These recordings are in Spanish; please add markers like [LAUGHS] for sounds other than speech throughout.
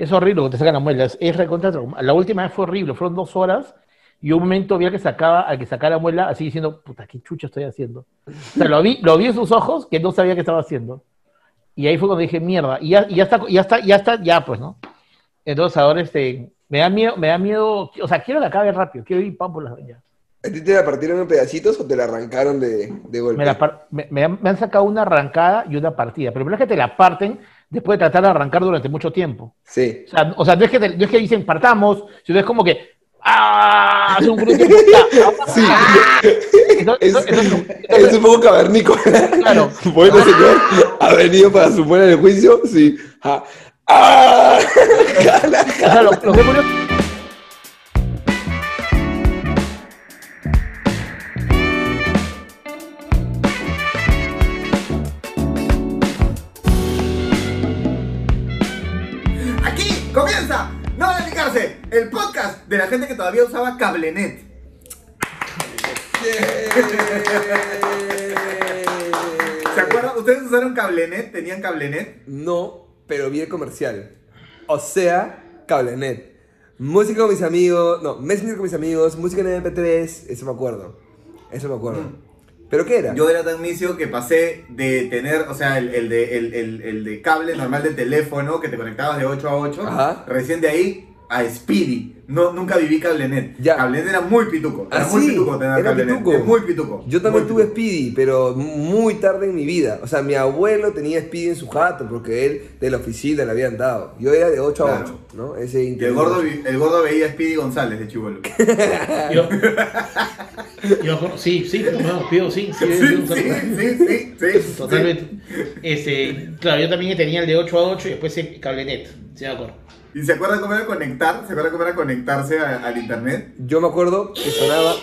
Es horrible cuando te sacan la muela, es, recontra La última vez fue horrible, fueron dos horas y un momento vi al que sacaba, al que sacaba la muela así diciendo, puta, qué chucho estoy haciendo. O sea, lo vi, lo vi en sus ojos que no sabía qué estaba haciendo. Y ahí fue cuando dije, mierda, y ya, y ya está, ya está, ya está, ya pues, ¿no? Entonces ahora este, me da miedo, me da miedo, o sea, quiero que acabe rápido, quiero ir pan por las venas. ¿A ti te la partieron en pedacitos o te la arrancaron de, de golpe? Me, la par- me- me han, me han sacado una arrancada y una partida, pero el problema es que te la parten después de tratar de arrancar durante mucho tiempo. Sí. O sea, o sea, no, es que te- no es que dicen partamos, sino es como que ¡ah! Hace un grupo [LAUGHS] Sí. Entonces, Es, entonces- es un poco cavernícola. Claro. [LAUGHS] Bueno, señor, ha venido para su en el juicio. Sí. Ah. ¡Ah! [LAUGHS] O sea, lo, lo que El podcast de la gente que todavía usaba Cablenet. ¿Se acuerdan? ¿Ustedes usaron Cablenet? ¿Tenían Cablenet? No, pero vi el comercial. O sea, Cablenet. Música con mis amigos. No, Messenger con mis amigos. Música en MP3. Eso me acuerdo. Eso me acuerdo. ¿Pero qué era? Yo era tan misio que pasé de tener, o sea, el, el de, el, el- el de cable normal de teléfono que te conectabas de 8 a 8, Ajá. recién de ahí a Speedy. No, nunca viví Cablenet. Ya. Cablenet era muy pituco. Era Ah, muy sí, pituco tener era Cablenet. pituco. Es muy pituco. Yo también Muy tuve pituco. Speedy, pero muy tarde en mi vida. O sea, mi abuelo tenía Speedy en su jato porque él de la oficina le habían dado. Yo era de 8 a Claro. 8, ¿no? Ese Y el gordo, el gordo veía a Speedy González de Chivolo. [LAUGHS] Yo, yo- sí, sí, no, pido, sí, sí, Sí, sí, sí, sí, sí, sí. totalmente. Este, claro, yo también tenía el de 8 a 8 y después el cablenet, ¿sí me acuerdo? ¿Y se acuerdan cómo era conectar? ¿Se acuerdan cómo era conectarse a- al internet? Yo me acuerdo que sonaba.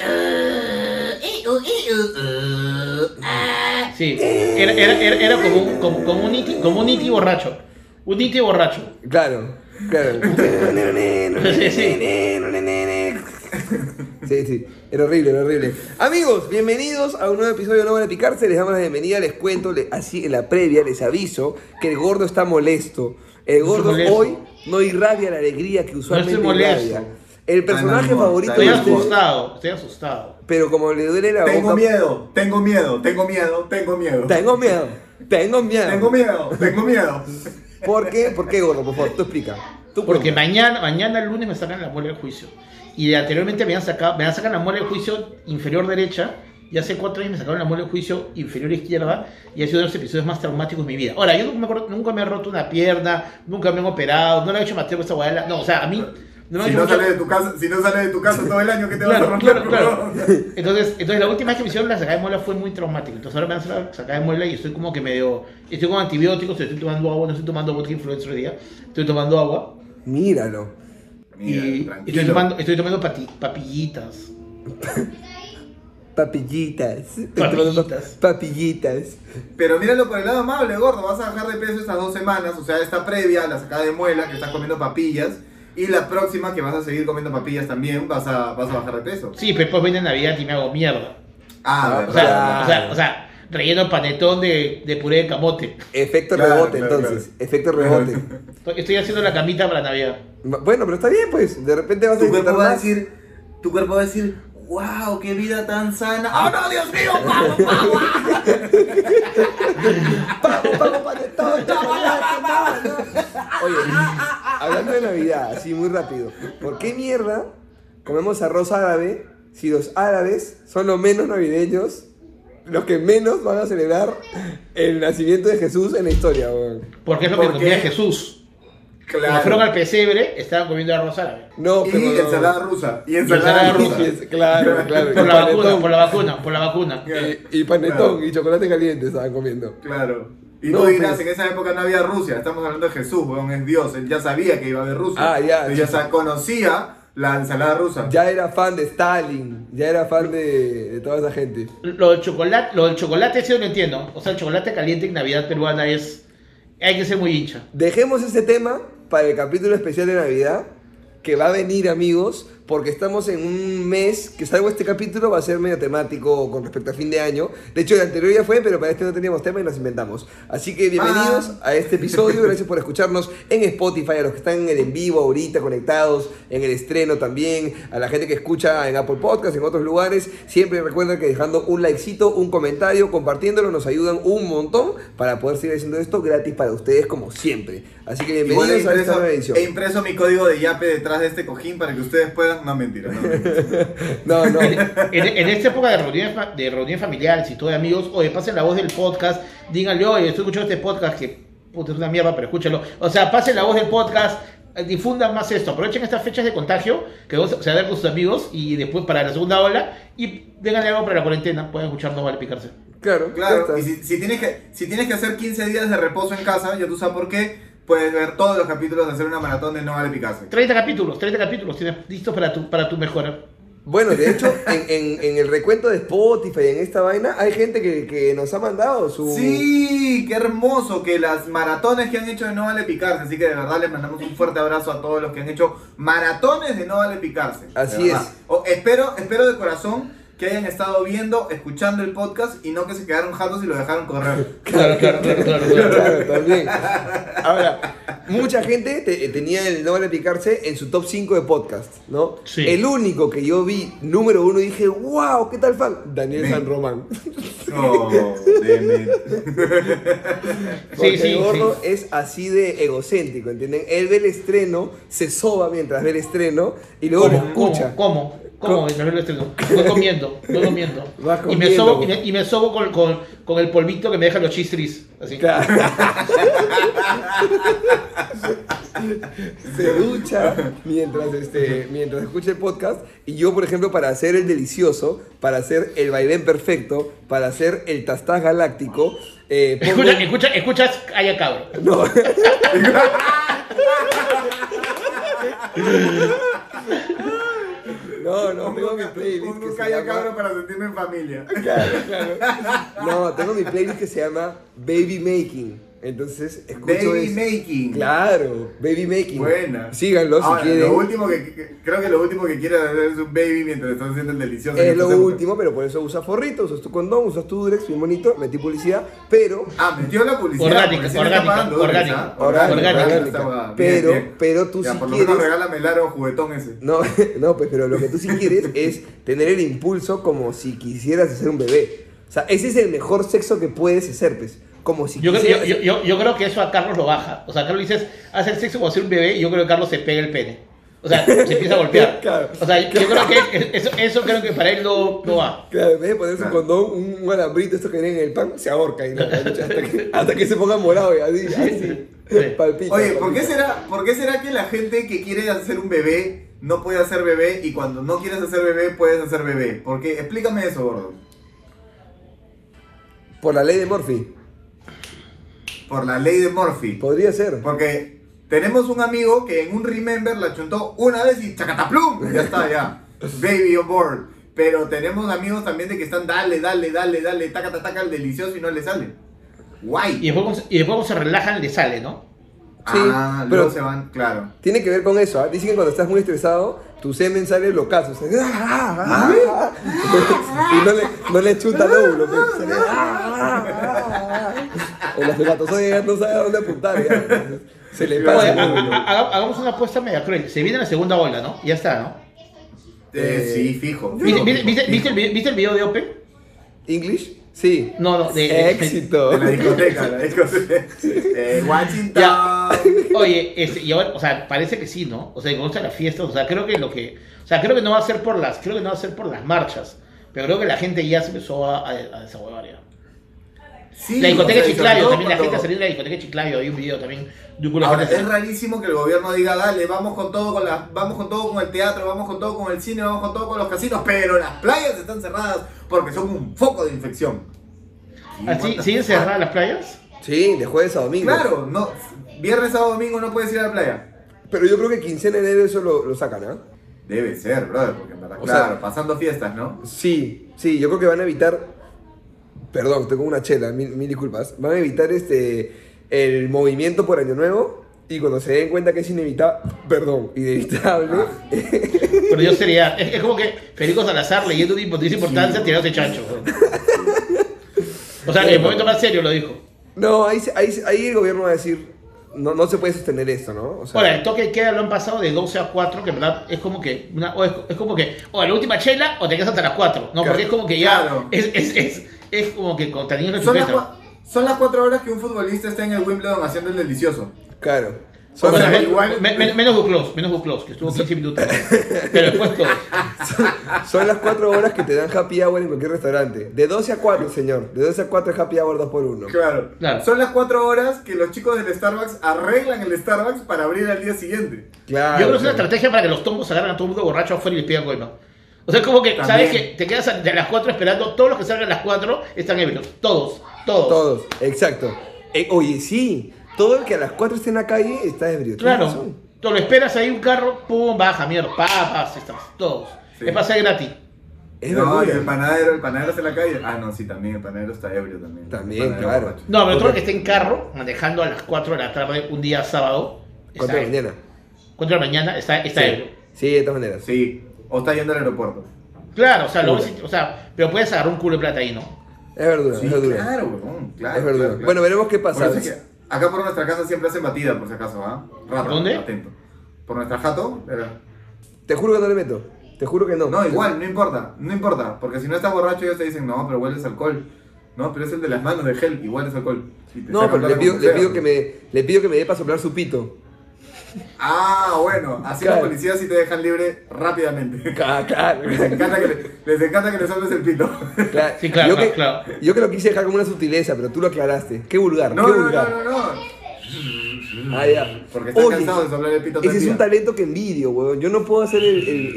Sí, era, era, era, era como, un, como, como un iti, como un iti borracho, un iti borracho. Claro, claro. Sí, sí. Sí, sí, era horrible, era horrible. Amigos, bienvenidos a un nuevo episodio de No Van a Picarse. Les damos la bienvenida, les cuento, le- así en la previa les aviso que el gordo está molesto. El Estoy gordo hoy no irradia la alegría que usualmente estoy molesto. irradia. El personaje amor, favorito Estoy de asustado, estoy asustado. pero como le duele la Tengo boca. miedo, tengo miedo, tengo miedo, tengo miedo. Tengo miedo, tengo miedo. Tengo miedo, tengo miedo. ¿Por qué? ¿Por qué, gordo? Por favor, tú explica. Tú Porque mañana, mañana el lunes me sacan la muela del juicio. Y anteriormente me han sacado, me han sacado la muela del juicio inferior derecha. Y hace cuatro años me sacaron la muela del juicio inferior izquierda. Y ha sido uno de los episodios más traumáticos de mi vida. Ahora, yo nunca me, acuerdo- nunca me he roto una pierna, nunca me han operado, no le he hecho Mateo con esta guayala. No, o sea, a mí no Si no, mucho- sales de tu casa, si no sales de tu casa todo el año, ¿qué te vas a Claro, romper? claro, claro. [LAUGHS] Entonces, entonces, la última vez que me hicieron la sacada de muela fue muy traumática. Entonces, ahora me han sacado la sacada de muela y estoy como que medio. Estoy con antibióticos, estoy tomando agua, no estoy tomando vodka influencer hoy día. Estoy tomando agua. Míralo. Mira, y tranquilo. estoy tomando, estoy tomando papillitas. [LAUGHS] Papillitas. Papillitas. Papillitas. Pero míralo por el lado amable, gordo. Vas a bajar de peso estas dos semanas. O sea, esta previa, la sacada de muela, que estás comiendo papillas. Y la próxima, que vas a seguir comiendo papillas también, vas a, vas a bajar de peso. Sí, pero después viene Navidad y me hago mierda. Ah, Ah, O sea, o sea, o sea relleno panetón de, de puré de camote. Efecto Claro, rebote, claro, entonces. Efecto rebote. Estoy- haciendo la camita para Navidad. bueno, pero está bien, pues. De repente vas a Tu cuerpo va a decir, tu cuerpo va a decir, wow, qué vida tan sana. ¡Oh no, Dios mío! ¡Pavo, pavo, panetón, chocolate, pavo! Oye, hablando de Navidad, así muy rápido. ¿Por qué mierda comemos arroz árabe si los árabes son los menos navideños, los que menos van a celebrar el nacimiento de Jesús en la historia, weón? Porque es lo que ¿Por comía qué? Jesús. Cuando fueron al pesebre, estaban comiendo arroz árabe. No, Y pero. ensalada rusa. Y ensalada ensalada rusa. rusa. Claro, [LAUGHS] claro. Por la vacuna, por la vacuna, por la vacuna. Y, y panetón y chocolate caliente estaban comiendo. Claro. Y No, tú dirás, pues. en esa época no había Rusia, estamos hablando de Jesús, weón, es Dios, él ya sabía que iba a haber Rusia. Ah, ya. Ya conocía la ensalada rusa. Ya era fan de Stalin, ya era fan de, de toda esa gente. Lo del chocolate, lo del chocolate sí lo entiendo. O sea, el chocolate caliente en Navidad peruana es. Hay que ser muy hincha. Dejemos ese tema para el capítulo especial de Navidad, que va a venir, amigos, porque estamos en un mes que salgo este capítulo va a ser medio temático con respecto a fin de año. De hecho, el anterior ya fue, pero para este no teníamos tema y nos inventamos. Así que bienvenidos a este episodio, gracias por escucharnos en Spotify, a los que están en el en vivo ahorita conectados, en el estreno también, a la gente que escucha en Apple Podcast, en otros lugares. Siempre recuerden que dejando un likecito, un comentario, compartiéndolo, nos ayudan un montón para poder seguir haciendo esto gratis para ustedes como siempre. Así que bienvenidos a esta nueva edición. he impreso mi código de Yape detrás de este cojín para que ustedes puedan. No, mentira. No, mentira. [LAUGHS] No, no. En, en esta época de reuniones, de reuniones familiares y todo de amigos, oye, pasen la voz del podcast, díganle, oye, estoy escuchando este podcast que puta, es una mierda, pero escúchalo. O sea, pasen la voz del podcast, eh, difundan más esto, aprovechen estas fechas de contagio que vos se con sus amigos y después para la segunda ola y déganle algo para la cuarentena, pueden escuchar No Vale Picarse. Claro, Claro, y si, si tienes que, si tienes que hacer 15 días de reposo en casa, ya tú sabes por qué, puedes ver todos los capítulos de hacer una maratón de No Vale Picarse. 30 capítulos, 30 capítulos tienes listos para tu, para tu mejora. Bueno, de hecho, [LAUGHS] en, en- en el recuento de Spotify, en esta vaina, hay gente que, que nos ha mandado su... Sí, qué hermoso que las maratones que han hecho de No Vale Picarse. Así que de verdad les mandamos un fuerte abrazo a todos los que han hecho maratones de No Vale Picarse. Así es. O- espero, espero de corazón que hayan estado viendo, escuchando el podcast y no que se quedaron jatos y lo dejaron correr. [LAUGHS] Claro, claro, claro, claro. Claro, [LAUGHS] también. Ahora, mucha gente te- tenía el no vale picarse en su top 5 de podcast, ¿no? Sí. El único que yo vi, número uno, y dije, wow, ¿qué tal fan? Daniel Me- San Román. [LAUGHS] Oh, deme. Porque Sí, sí, el gordo sí. es así de egocéntrico, ¿entienden? Él ve el estreno, se soba mientras ve el estreno y luego lo escucha. ¿Cómo? ¿Cómo? ¿Cómo? Veo el estreno. Voy comiendo, voy comiendo. [LAUGHS] Y me sobo, y me, y me sobo con, con, con el polvito que me dejan los chistris. Así. Claro. [LAUGHS] se ducha mientras, este, mientras escucha el podcast. Y yo, por ejemplo, para hacer el delicioso, para hacer el vaivén perfecto, para hacer el tastaz galáctico, eh, pongo- Escucha, escucha, escuchas, haya cabro. No. [LAUGHS] No, no, tengo mi playlist Un que se llama... cabro para sentirme en familia. Claro, claro. No, tengo mi playlist que se llama Baby Making. Entonces, escucho Baby eso. making. Claro, Baby Making. Buena. Síganlo si Ahora, quieren. Lo último que, que- creo que lo último que quieren hacer es un baby mientras están haciendo el delicioso. Es lo último, pero por eso usa forrito, usas tu condón, usas tu Durex, bien bonito, metí publicidad, pero... Ah, metió la publicidad. Orgánica, sí orgánica, pagando orgánica. Orgánica, orgánica, orgánica. bien, Pero- bien. pero tú Ya, si por lo quieres- menos regálame el aro juguetón ese. No, [LAUGHS] no, pues, pero lo que tú sí quieres [LAUGHS] es tener el impulso como si quisieras hacer un bebé. O sea, ese es el mejor sexo que puedes hacer, pues. Como si Yo, yo, yo, creo que eso a Carlos lo baja. O sea, Carlos dices, hacer sexo como hacer un bebé, y yo creo que Carlos se pega el pene. O sea, se empieza a golpear. [LAUGHS] Claro. O sea, yo creo que eso, eso creo que para él no, no va. Claro, en vez de ponerse un condón, un, un alambrito, esto que viene en el pan, se ahorca y no, hasta, que, [LAUGHS] hasta que se ponga morado y así, así, Sí. palpita. Oye, ¿por qué, será, ¿por qué será que la gente que quiere hacer un bebé no puede hacer bebé y cuando no quieres hacer bebé puedes hacer bebé? Porque explícame eso, gordo. Por la ley de Murphy. Por la ley de Murphy. Podría ser. Porque tenemos un amigo que en un Remember la chuntó una vez y chacataplum, ya está, ya. [LAUGHS] Baby on board. Pero tenemos amigos también de que están dale, dale, dale, dale, taca, taca, taca, el delicioso y no le sale. Guay. Y después, y después se relajan, le sale, ¿no? Sí, ah, pero- luego se van, claro. Tiene que ver con eso. ¿ah? Dicen que cuando estás muy estresado, tu semen sale locazo. O sea, ¡ah, ah, ah! [LAUGHS] y no le, no le chuta el óvulo. pues, sale, [LAUGHS] El espermatozoide ya no sabe a dónde apuntar. ya. Entonces, Se le Oye, pasa el ha- hagamos una apuesta media cruel. Se viene la segunda ola, ¿no? Ya está, ¿no? Eh, sí, fijo. ¿Viste, fijo, viste- viste- fijo. viste el, vi- viste el video de Ope? ¿English? Sí. No, no, de- Éxito. De la discoteca, la discoteca. [LAUGHS] Eh, Washington. Ya. Oye, este, y ahora, o sea, parece que sí, ¿no? O sea, que gusta la fiesta, o sea, creo que lo que, o sea, creo que no va a ser por las, creo que no va a ser por las marchas, pero creo que la gente ya se empezó a, a, a desahuevar ya. Sí, la discoteca o sea, Chiclayo, también la gente salió de la discoteca Chiclayo, hay un video también de un culo de Ahora, es rarísimo que el gobierno diga, dale, vamos con todo con la, vamos con todo con el teatro, vamos con todo con el cine, vamos con todo con los casinos, pero las playas están cerradas porque son un foco de infección. ¿Así, the ¿Siguen fuck? cerradas las playas? Sí, de jueves a domingo. Claro, no, viernes, sábado, domingo no puedes ir a la playa. Pero yo creo que quincena de enero eso lo, lo sacan, ¿ah? Debe ser, brother, porque en verdad, O claro, sea- pasando fiestas, ¿no? Sí, sí, yo creo que van a evitar. Perdón, tengo una chela, mil, mil disculpas. Van a evitar este el movimiento por Año Nuevo Y cuando se den cuenta que es inevitable, perdón, inevitable, [LAUGHS] Pero yo sería. Es, es como que Federico Salazar leyendo de importancia tirándose chancho. O sea, en el momento más serio lo dijo. no, ahí, ahí, ahí el gobierno va a decir, no, no se puede sostener esto, ¿no? O sea, Ahora, el toque de queda lo han pasado de 12 a 4, que en verdad es como que. Una, o es, es como que. O la última chela o te quedas hasta las 4. No, Claro. porque es como que ya. Claro. Es, es, es, es como que con niños de Son las, cua- son las cuatro horas que un futbolista está en el Wimbledon haciendo el delicioso. claro. Son, las, igual- me- me- menos Duclos, menos Duclos, que estuvo 15 minutos. [LAUGHS] Pero después todo. son las cuatro horas que te dan happy hour en cualquier restaurante. De 12 a 4, señor. De 12 a 4 es happy hour 2 por 1 Claro. Claro. Son las cuatro horas que los chicos del Starbucks arreglan el Starbucks para abrir al día siguiente. Claro. Yo creo que es una estrategia para que los tombos agarren a todo el mundo borracho afuera y les pidan coima. O sea, como que, También. ¿sabes que Te quedas a, de las 4 esperando, todos los que salgan a las 4 están ebrios. Todos, todos. Todos, exacto. Eh, oye, sí, todo el que a las 4 esté en la calle está ebrio. Claro. Tú lo esperas ahí un carro, pum, baja, mierda, papas, estás, todos. Sí. Es pasar gratis. Es no, y el panadero, el panadero está en la calle. Ah, no, sí, también, el panadero está ebrio también. También, claro. No, pero todo el que esté en carro, manejando a las 4 de la tarde, un día sábado, está 4 de la mañana. 4 de la mañana está, está ebrio. Sí, de todas maneras. Sí, o está yendo al aeropuerto. Claro, o sea, lo o sea, pero puedes agarrar un culo de plata ahí, ¿no? Es verdura, Sí, es verdura. claro, weón, claro. es verdura. claro, claro. Bueno, veremos qué pasa. es que acá por nuestra casa siempre hacen batida, por si acaso, ¿ah? Rata, ¿Por dónde? Atento. Por nuestra jato, era- Te juro que no le meto. Te juro que no. No, igual, no importa, no importa. Porque si no estás borracho, ellos te dicen, no, pero hueles alcohol. No, pero es el de las manos de gel, igual es alcohol. No, pero le pido, le pido que me, le pido que me dé para soplar su pito. Ah, bueno, así Claro. los policías sí te dejan libre rápidamente. [LAUGHS] Claro, claro. Les encanta que le, les encanta que le soples el pito. Claro. Sí, claro, yo claro, que, claro. Yo que lo quise dejar como una sutileza, pero tú lo aclaraste. Qué vulgar, No, qué no, vulgar. no, no, no. Ah, ya. Porque están Oye, de soplar el pito Ese es un talento que envidio, weón. Yo no puedo hacer el, el-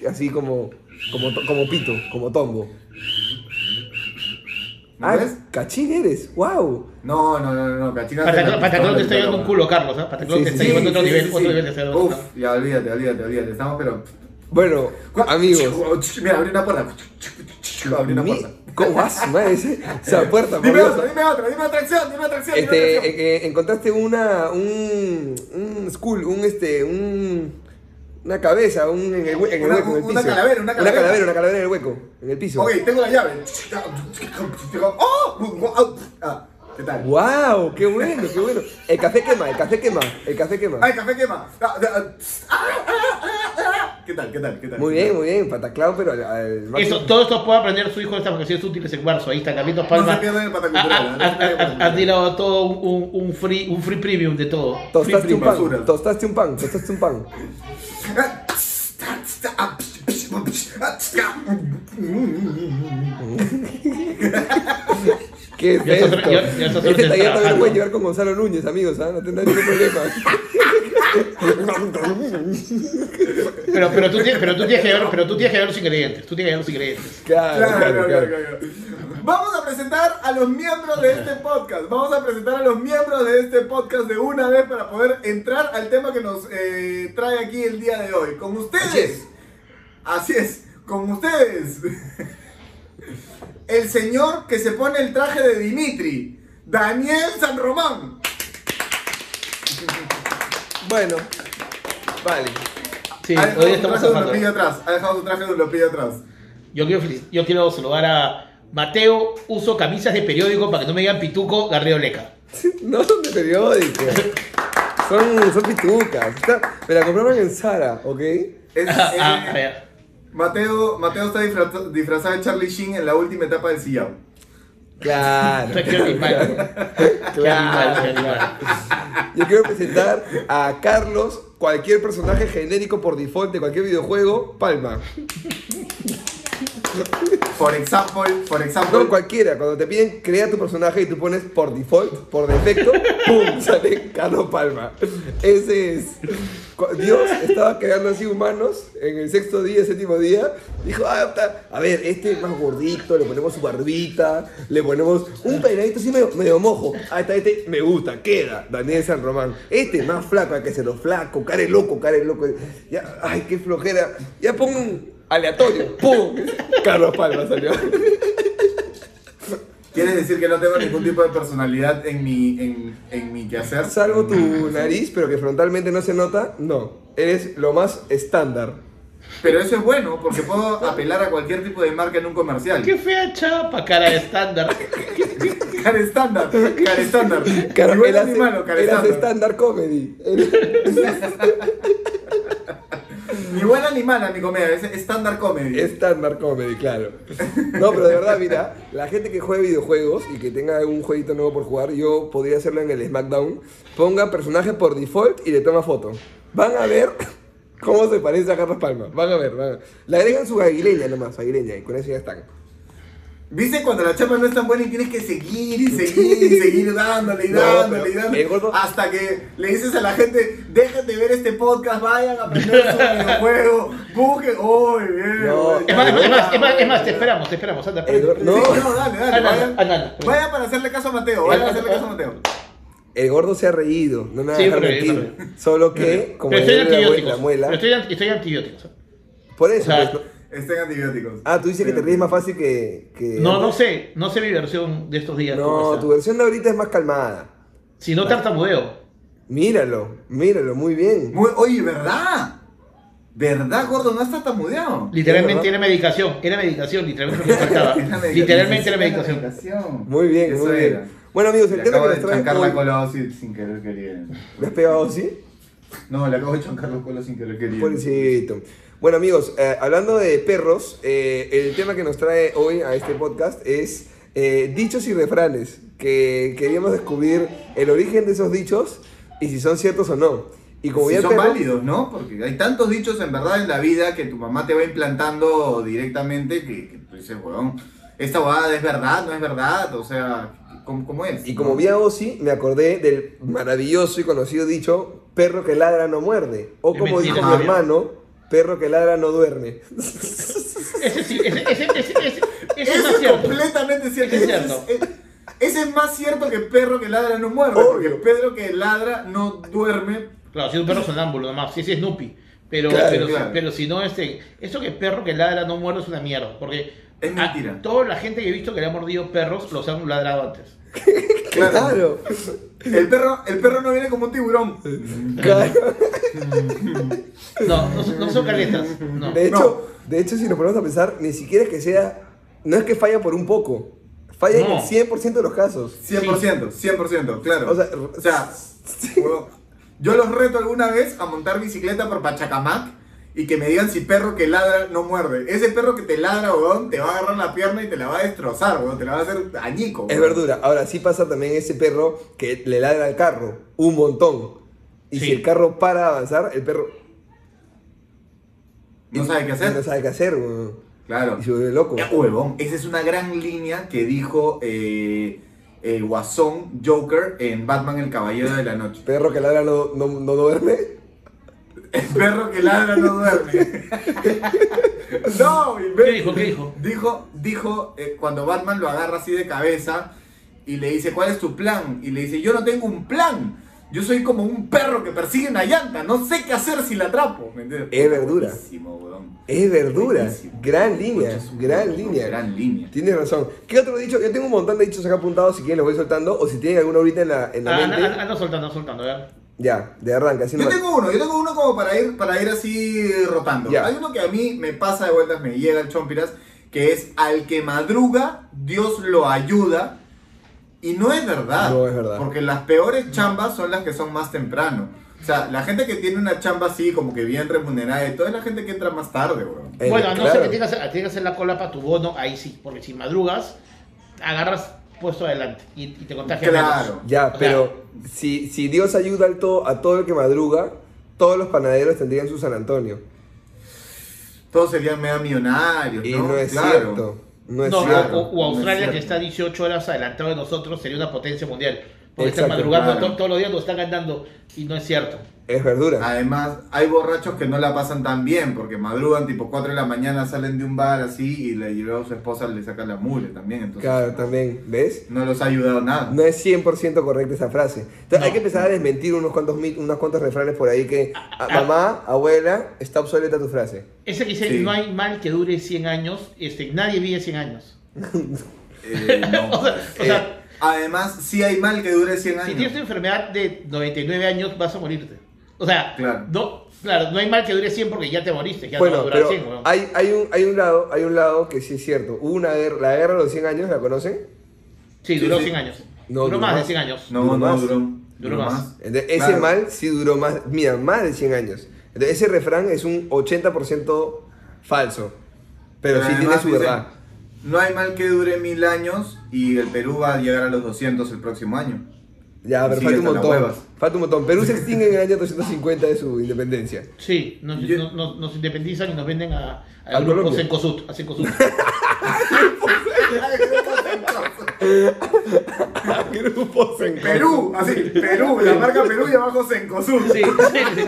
el- así como, como, como pito, como tombo. ¿No ah, ves? cachín eres, wow. No, no, no, no, no, cachina. Pataclón Pataclón te está llevando un culo, Carlos, ¿eh? Pataclón Sí, te sí, está sí, llevando otro sí, nivel, sí, otro nivel de ser. Uf, ya olvídate, olvídate, olvídate. Estamos, pero. Bueno, amigos. Mira, abrí una puerta. Abrí una puerta. ¿Cómo vas? [LAUGHS] Ese- Esa puerta, Dime otra, dime otra, dime otra acción, dime otra acción. dime otra Este, acción. eh, eh, encontraste una, un, un school, un, este, un, una cabeza, un, en el, hue- en el Una- hueco, en el piso. una calavera, una calavera. Una calavera, una calavera en el hueco, en el piso. Ok, tengo la llave. ¡Oh! Ah, ¿Qué tal? Wow, qué bueno, qué bueno. El café quema, el café quema, el café quema. ¡Ay, café quema! Ah, ah, ah, ah, ah. ¿Qué tal? ¿Qué tal? ¿Qué tal? Muy bien, muy bien, pataclao, pero al, al máximo. Eso, todo esto puede aprender su hijo de estas vacaciones útiles en marzo. Ahí está, Carlitos Palma. se pierdan el Ha- patacultural, ha- no se ha- el ha- Ha patacultural. tirado todo un, un, free, un free premium de todo. Free Tostaste un premium. basura. pan, tostaste un pan, tostaste un pan. [LAUGHS] [LAUGHS] ¿Qué es Ya está- esto? ya- ya está Este taller también trabajando. lo pueden llevar con Gonzalo Núñez, amigos, ¿ah? No tendrán ningún problema. [LAUGHS] Pero, pero, tú tienes, pero, tú tienes que ver, pero tú tienes que ver los ingredientes. Tú tienes que ver los ingredientes. Claro, Claro, claro, claro, claro. claro, claro. Vamos a presentar a los miembros de este podcast. Vamos a presentar a los miembros de este podcast de una vez para poder entrar al tema que nos eh, trae aquí el día de hoy. Con Así ustedes. es. Así es, con ustedes. El señor que se pone el traje de Dimitri, Daniel San Román. Bueno, vale. Sí, ha dejado hoy su estamos traje de atrás. Ha dejado su traje de atrás. Yo quiero, yo quiero saludar a Mateo. Uso camisas de periódico para que no me digan pituco Garrido Leca. No son de periódico. Son, son pitucas. Está- me la compraron en Sara, ¿ok? Es- Ah, eh, ah. Mateo, Mateo está disfraza- disfrazado de Charlie Sheen en la última etapa del sillao. Claro. [LAUGHS] Qué animal. Qué animal, qué animal. Yo quiero presentar a Carlos, cualquier personaje genérico por default de cualquier videojuego, Palma. Por example, por No, example. cualquiera. Cuando te piden crear tu personaje y tú pones por default, por defecto, [LAUGHS] ¡pum! sale Carlos Palma. Ese es. Dios estaba creando así humanos en el sexto día, séptimo día. Dijo, ah, a ver, este es más gordito, le ponemos su barbita, le ponemos un peinadito así medio, medio mojo. Ah, está, este me gusta, queda. Daniel San Román. Este es más flaco, hay que se lo flaco, care loco, care loco. Ya, ay, qué flojera. Ya pongo un aleatorio, ¡pum! Carlos Palma salió. ¿Quieres decir que no tengo ningún tipo de personalidad en mi, en, en mi quehacer? Salvo tu nariz, pero que frontalmente no se nota, no. Eres lo más estándar. Pero eso es bueno, porque puedo apelar a cualquier tipo de marca en un comercial. Qué fea chapa, cara de estándar. [LAUGHS] Cara estándar, cara estándar. Él ni hace- malo, cara hace estándar. stand-up comedy. [LAUGHS] Ni buena ni mala mi comedia, es estándar comedy. Stand-up comedy, claro. No, pero de verdad, mira, la gente que juegue videojuegos y que tenga algún jueguito nuevo por jugar, yo podría hacerlo en el SmackDown. Ponga personaje por default y le toma foto. Van a ver cómo se parece a Carlos Palma. Van a ver, van a ver. Le agregan su aguileña nomás, aguileña, y con eso ya están. ¿Viste cuando la chapa no es tan buena y tienes que seguir y seguir y seguir dándole y dándole y dándole? el gordo- Hasta que le dices a la gente, dejen de ver este podcast, vayan a aprender su videojuego, busquen. ¡Uy, bien! Es más, es más, es más, es más, es más, te esperamos, te esperamos, anda. El gordo- Sí, no. no, dale, dale. Anda, vayan, anda, anda. vayan para hacerle caso a Mateo, vayan a hacerle caso a Mateo. El gordo se ha reído, no me va a dejar mentir. Solo que, como estoy la, muela. Pero estoy, anti- estoy antibióticos. Por eso, Estén antibióticos. Ah, tú dices que te ríes más fácil que. que No, no sé, no sé mi versión de estos días. No, tu versión de ahorita es más calmada. Si no tartamudeo. Míralo, míralo, muy bien. Muy- oye, ¿verdad? ¿Verdad, gordo? No está tamudeado. Literalmente era medicación, era medicación, literalmente lo que [LAUGHS] faltaba. Medicación. Literalmente era medicación. medicación. Muy bien, Eso muy era. bien. Bueno, amigos, el Le tema acabo que de nos trae chancar hoy- la cola sin, sin querer queriendo. ¿Le has pegado así? No, le acabo de chancar la cola sin querer queriendo. Pobrecito. Bueno, amigos, eh, hablando de perros, eh, el tema que nos trae hoy a este podcast es eh, dichos y refranes. Que queríamos descubrir el origen de esos dichos y si son ciertos o no. Y como Si son perro- válidos, ¿no? Porque hay tantos dichos en verdad en la vida que tu mamá te va implantando directamente que, que tú dices, weón, esta huevada es verdad, no es verdad, o sea, ¿cómo, cómo es? Y como vi a Ozzy, me acordé del maravilloso y conocido dicho, perro que ladra no muerde. O como dijo mi hermano, perro que ladra no duerme. Ese sí, ese, ese, ese, ese, ese es Eso más es cierto. completamente cierto. Es Ese cierto. es- ese es más cierto que perro que ladra no muerde, Obvio. porque perro que ladra no duerme. Claro, si es un perro sonámbulo nomás, si ese es Snoopy. Pero, Claro, pero, claro. pero si no, este, esto que perro que ladra no muerde es una mierda. Porque Es a- mentira. toda la gente que he visto que le ha mordido perros los han ladrado antes. [LAUGHS] Claro. El perro, el perro no viene como un tiburón. Claro. No, no, son- no son caletas. No. De hecho, de hecho, si nos ponemos a pensar, ni siquiera es que sea. No es que falla por un poco. Falla en No. el 100% de los casos. 100%, 100%, claro. O sea, O sea, [LAUGHS] huevón, yo los reto alguna vez a montar bicicleta por Pachacamac y que me digan si perro que ladra no muerde. Ese perro que te ladra, weón, te va a agarrar la pierna y te la va a destrozar, weón, te la va a hacer añico. Es verdura. Ahora sí pasa también ese perro que le ladra al carro. Un montón. Y Sí. si el carro para de avanzar, el perro. No sabe qué hacer. No sabe qué hacer, weón. Claro. Y se vuelve loco. Eh, huevón, esa es una gran línea que dijo eh, el Guasón Joker en Batman el Caballero de la Noche. Perro que ladra no, no, no duerme. El perro que ladra no duerme. no, ¿Qué dijo? ¿Qué dijo? Dijo, dijo eh, cuando Batman lo agarra así de cabeza y le dice, ¿cuál es tu plan? Y le dice, yo no tengo un plan. Yo soy como un perro que persigue una llanta. No sé qué hacer si la atrapo. ¿Me entiendes? Es verdura. Weón. Es verdura. Gran línea. Gran línea. Gran línea. Tienes razón. ¿Qué otro dicho? Yo tengo un montón de dichos acá apuntados. Si quieren, los voy soltando. O si tienen alguno ahorita en la, en la Ah, mente. anda- anda soltando, anda soltando, ¿verdad? Ya, de arranca. Así Yo nomás. tengo uno, yo tengo uno como para ir, para ir así rotando. Ya. Hay uno que a mí me pasa de vueltas, me llega el chompiras, que es al que madruga, Dios lo ayuda. Y no es verdad. No es verdad. Porque las peores chambas son las que son más temprano. O sea, la gente que tiene una chamba así, como que bien remunerada y todo, es la gente que entra más tarde, bro. Eh, bueno, a no claro. ser que tengas, que tengas que hacer la cola para tu bono, ahí sí. Porque si madrugas, agarras puesto adelante y, y te contagias Claro. menos. Ya, O sea, pero si, si Dios ayuda al to- a todo el que madruga, todos los panaderos tendrían su San Antonio. Todos serían mega millonarios, Y ¿no? no, es Claro. cierto. No es No, cierto. o, o Australia No es que está 18 horas adelantado de nosotros sería una potencia mundial. Porque están Exacto, madrugando claro. todos los días, nos están ganando y no es cierto. Es verdura. Además, hay borrachos que no la pasan tan bien, porque madrugan tipo 4 de la mañana, salen de un bar así y, le, y luego su esposa le saca la mule también. Entonces, Claro, también. ¿Ves? no los ha ayudado nada. No es 100% correcta esa frase. Entonces No. hay que empezar a desmentir unos cuantos, unos cuantos refranes por ahí que a- ah. mamá, abuela, está obsoleta tu frase. Ese que dice, Sí. no hay mal que dure 100 años, este, nadie vive 100 años. [LAUGHS] Eh, no. [LAUGHS] O sea, o sea, Además, sí hay mal que dure 100 años. si tienes una enfermedad de 99 años, vas a morirte. O sea, Claro. no, claro, no hay mal que dure 100 porque ya te moriste, ya no va a Bueno, durar pero 100, weón. hay, hay, un, hay, un lado, hay un lado que sí es cierto. Hubo una guerra, la guerra de los 100 años, ¿la conocen? Sí, sí, duró sí. 100 años. No, duró duró más de más. 100 años. No, Duró no, más. duró, Duró más. Entonces, ese Claro. mal sí duró más, mira, más de 100 años. Entonces, ese refrán es un 80% falso. Pero, sí tiene su verdad. No hay mal que dure mil años y el Perú va a llegar a los 200 el próximo año. Ya, pero Sí, falta un montón. Falta un montón. Perú se extingue en el año 250 de su independencia. Sí, nos, Yo- nos- nos- nos independizan y nos venden a, a Al grupo. Cencosud, a Cencosud. [LAUGHS] Grupos en Perú, así, Perú, la marca Perú y abajo Sencosud. Sí, sí, sí.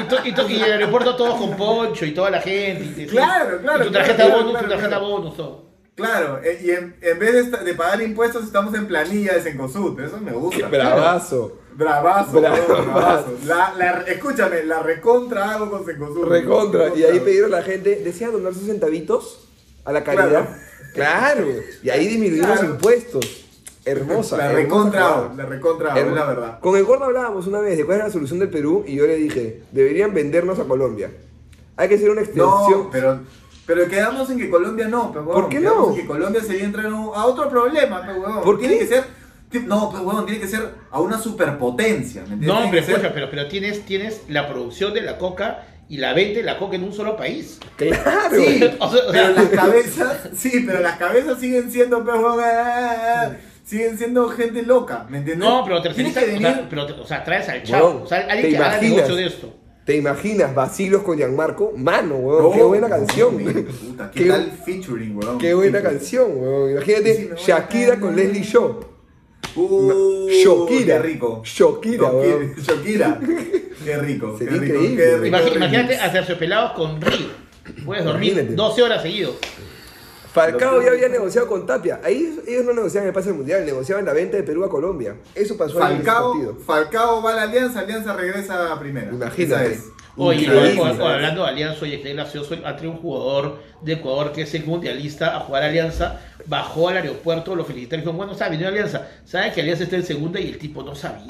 Y, to- y, to- y en el aeropuerto todos con poncho y toda la gente. y- y- Claro, claro, Y tu tarjeta claro, bonus, claro, tu tarjeta claro. bonus, todo. Claro, eh, y en, en vez de, de pagar impuestos estamos en planilla de Sencosud, eso me gusta. Bravazo. Bravazo, Bravazo. bravazo. La, la- escúchame, la recontra hago con Sencosud. Recontra. Y ahí pidieron a la gente, ¿desea donar sus centavitos a la caridad? Claro. Y ahí disminuimos Claro. impuestos. Hermosa. La recontra la recontra es la verdad. Con el gordo hablábamos una vez de cuál era la solución del Perú y yo le dije, deberían vendernos a Colombia. Hay que hacer una extensión. No, pero, pero quedamos en que Colombia no, pero ¿Por qué quedamos no? en que Colombia sería entrar a un- a otro problema, pero huevón. ¿Por tiene qué? que ser. No, pero huevón, tiene que ser a una superpotencia, ¿me entiendes? No, Tiene hombre, ser- escucha, pero, pero tienes, tienes la producción de la coca y la venta de la coca en un solo país. Claro. Sí, O sea, pero las [LAUGHS] cabezas, sí, pero las cabezas siguen siendo, pero, huevón, ah, siguen siendo gente loca, ¿me entiendes? No, pero Tiene tercerista, que o sea, pero, o sea, traes al chavo, o sea, ¿te alguien que haga negocio de esto. ¿Te imaginas Basilos con Gianmarco? Mano, weón, No, qué buena canción. Puta, ¿qué, Qué- tal featuring, weón? Qué buena Featuring. canción, weón. Imagínate Sí, Shakira con no. Leslie Shaw. Uh, Shakira. Qué rico. Shakira, weón. Shakira. [LAUGHS] Qué rico. Sería qué rico, increíble. qué rico imagínate hacerse pelados con Río. Puedes dormir Imagínate. 12 horas seguidos. Falcao ya había negociado con Tapia. Ahí ellos no negociaban el pase del mundial, negociaban la venta de Perú a Colombia. Eso pasó ahí en Falcao, partido. Falcao va a la Alianza, Alianza regresa a primera. Imagínate. Oye, Increíble. o- o- o hablando de Alianza, oye, qué gracioso, ha traído un jugador de Ecuador que es el mundialista a jugar a Alianza, bajó al aeropuerto, lo felicitaron y dijo, bueno, sabe, vino a Alianza, sabe que Alianza está en segunda y el tipo no sabía.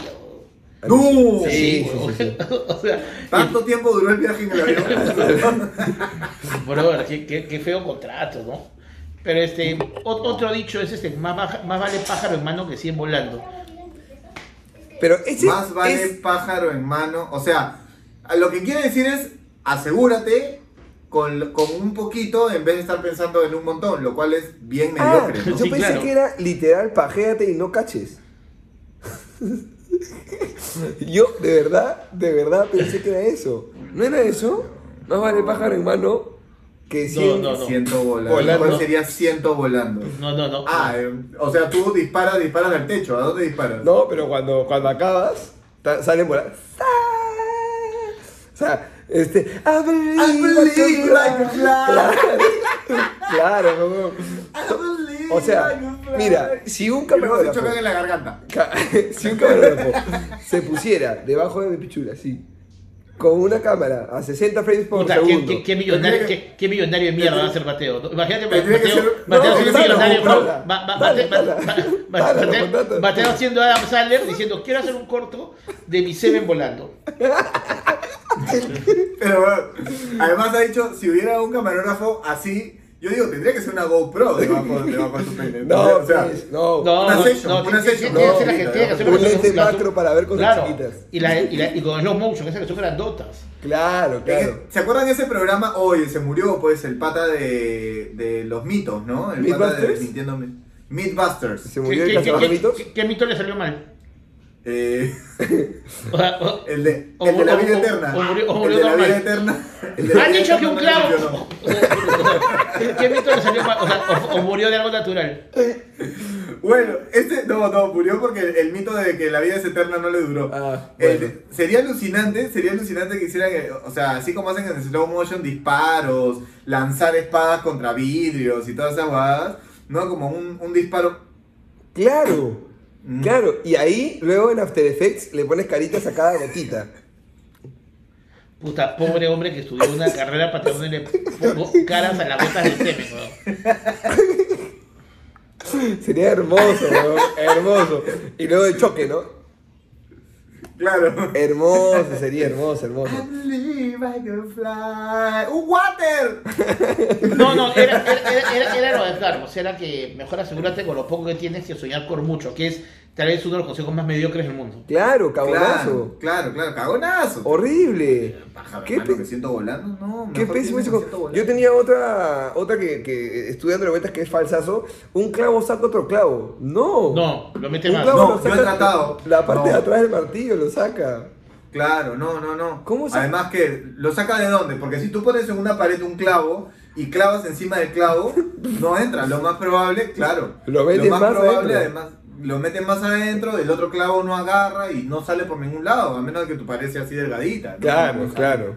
¡No! Sí, sí, weón. sí, sí. [LAUGHS] o sea, ¿Tanto tiempo duró el viaje en el avión? [LAUGHS] Brother, qué, qué- qué feo contrato, ¿no? Pero este, ot- otro dicho es este, más, baja- más vale pájaro en mano que 100 volando. Pero ese Más vale es- pájaro en mano. O sea, a lo que quiere decir es asegúrate con, con un poquito en vez de estar pensando en un montón, lo cual es bien Ah, mediocre. yo pensé claro. que era literal pajéate y no caches. [LAUGHS] yo de verdad, de verdad pensé que era eso. ¿No era eso? Más vale pájaro en mano que No, 100. no, volando. Volando. ¿Cuál sería ciento volando? No, no, no. Ah, eh, o sea, tú disparas, disparas al techo. ¿A dónde disparas? No, pero cuando, cuando acabas, salen ahí. O sea, este. I believe, I believe like a Claro, fly. claro, no, no. I believe O sea, mira, si un camarógrafo. chocan en la garganta. [LAUGHS] Si un camarógrafo se pusiera debajo de mi pichula, así, con una cámara a 60 frames por Puta, qué, segundo. qué- qué millonario, Tendría que- qué, qué millonario de mierda va a ser Mateo. ¿no? Imagínate, que Mateo, ser- Mateo No, siendo dale, millonario, bro. Mateo- haciendo Adam Sandler diciendo, quiero hacer un corto de mi semen volando. [LAUGHS] Pero bueno, además ha dicho, si hubiera un camarógrafo así, yo digo, tendría que ser una GoPro debajo, [LAUGHS] debajo de tu pene. No, o sea, pues, no. No, Una session, no, una session. tiene que No, ser la gente, tiene que hacer un lente macro para ver cosas claro, chiquitas. Y, la, y, la, y con slow motion, esas que son grandotas. Claro, claro. ¿Se acuerdan de ese programa? Oye, se murió pues el pata de, de los mitos, ¿no? El pata de. Nintendo Mythbusters. Se ¿Qué, murió el cazador mitos. qué- qué mito le salió mal? Eh, [LAUGHS] O sea, o- [LAUGHS] el de, O el de la vida o- eterna. o murió- o el de la vida eterna. [LAUGHS] el de la Han vida dicho que un clavo. ¿Qué, mito le salió mal? O, sea, o- o murió de algo natural. Bueno, este, no, no, murió porque el, el mito de que la vida es eterna no le duró. Ah, El- sería alucinante, sería alucinante que hicieran, o sea, así como hacen en slow motion disparos, lanzar espadas contra vidrios y todas esas guadas, ¿no? Como un, un disparo. Claro. Mm. Claro, y ahí luego en After Effects le pones caritas a cada gotita. Puta, pobre hombre que estudió una [LAUGHS] carrera para ponerle po- caras a las gotas del semen, weón. Sería hermoso, weón. Hermoso. Y luego el choque, ¿no? Claro. Hermoso, sería hermoso, hermoso. believe I can fly. ¡Un water! No, no, era, era, era, era, era lo de Carlos, era que mejor asegúrate con lo poco que tienes que soñar por mucho, que es tal vez uno de los consejos más mediocres del mundo. Claro, Claro, cabonazo. claro, claro. Cagonazo. Horrible. Pájaro, ¿Qué, hermano, pe- que siento volando? No, qué pésimo volando. Yo tenía otra, otra que, que estudiando vueltas que es falsazo. Un clavo saca otro clavo. No. No, lo mete clavo No, lo yo he saca- tratado. La parte No. de atrás del martillo lo saca. Claro, no, no, no. ¿Cómo se- Además que, ¿lo saca de dónde? Porque si tú pones en una pared un clavo y clavas encima del clavo, [LAUGHS] no entra. Lo más probable, claro. Lo metes más, más probable, adentro. además, lo meten más adentro, el otro clavo no agarra y no sale por ningún lado, a menos que tu pared sea así delgadita. ¿no? Claro, claro.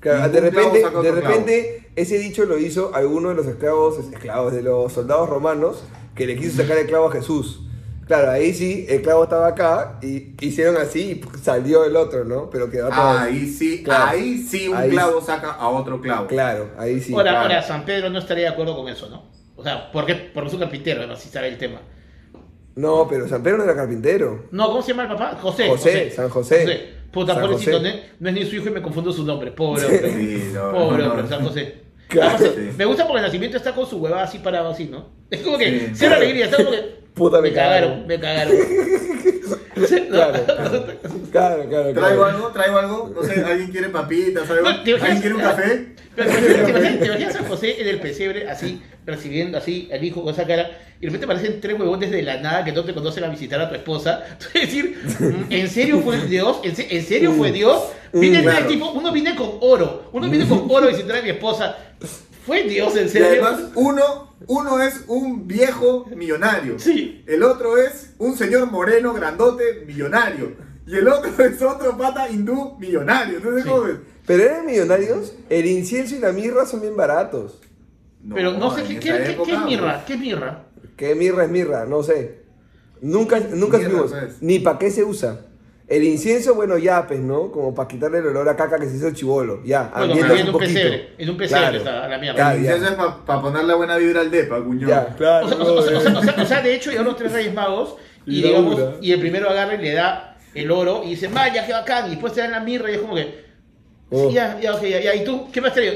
Claro, de repente, de repente ese dicho lo hizo alguno de los esclavos, esclavos de los soldados romanos que le quiso sacar el clavo a Jesús. Claro, ahí sí, el clavo estaba acá y hicieron así y salió el otro, ¿no? Pero quedó todo. Ahí sí, Claro. ahí sí un Ahí clavo saca a otro clavo. Claro, ahí sí. ahora, claro. ahora, San Pedro no estaría de acuerdo con eso, ¿no? O sea, ¿por qué? Porque es un carpintero, además, si sabe el tema. No, pero San Pedro no era carpintero. No, ¿cómo se llama el papá? José. José, San José. Puta, San pobrecito, José. ¿no? no es ni su hijo y me confundo su nombre. Pobre hombre. Sí, no, Pobre no, hombre, no. San José. Claro. Además, Sí. Me gusta porque el nacimiento está con su huevada así parado así, ¿no? Es como que Sí. cero alegría, está como que. Puta, me me cagaron, cagaron. me cagaron. Claro, claro, claro. ¿Traigo algo? ¿Traigo algo? No sé, ¿alguien quiere papitas? ¿Algo? No, ¿te imaginas? ¿Alguien quiere un café? Pero, ¿Te imaginas, te imaginas- te imaginas a José en el pesebre, así, recibiendo así al hijo con esa cara, y de repente aparecen tres huevones de la nada que no te conocen a visitar a tu esposa? Tú vas a decir, "Mm, ¿en serio fue Dios? ¿En, se- en serio fue Dios? Viene Mm, tres claro. tipos, uno viene con oro, uno viene con oro a visitar a mi esposa. ¿Fue Dios en Y serio? además, uno, uno es un viejo millonario. Sí. El otro es un señor moreno, grandote, millonario. Y el otro [LAUGHS] es otro pata hindú millonario. Entonces, Sí. ¿cómo ves? Pero eran millonarios, el incienso y la mirra son bien baratos. Pero no sé, ¿qué, qué- qué- época, qué es mirra? ¿Qué es mirra? ¿Qué mirra es mirra? No sé. Nunca, nunca Mirra, supimos pues. ni para qué se usa. El incienso, bueno, ya, pues, ¿no? Como para quitarle el olor a caca que se hizo el chivolo. Ya, Bueno, ambientas un un poquito. pesebre, en un pesebre Claro. está a la mierda. Claro, El ya. incienso es para ponerle buena vibra al depa, cuñón. Ya, claro. O sea, o sea, o sea, o sea, o sea, o sea, de hecho, llegaron los tres reyes magos y, Y digamos, Laura. y el primero agarra y le da el oro y dice, vaya, qué bacán, y después te dan la mirra y es como que, Oh. sí, ya, ya, ok, ya, ya, y tú, ¿qué has traído?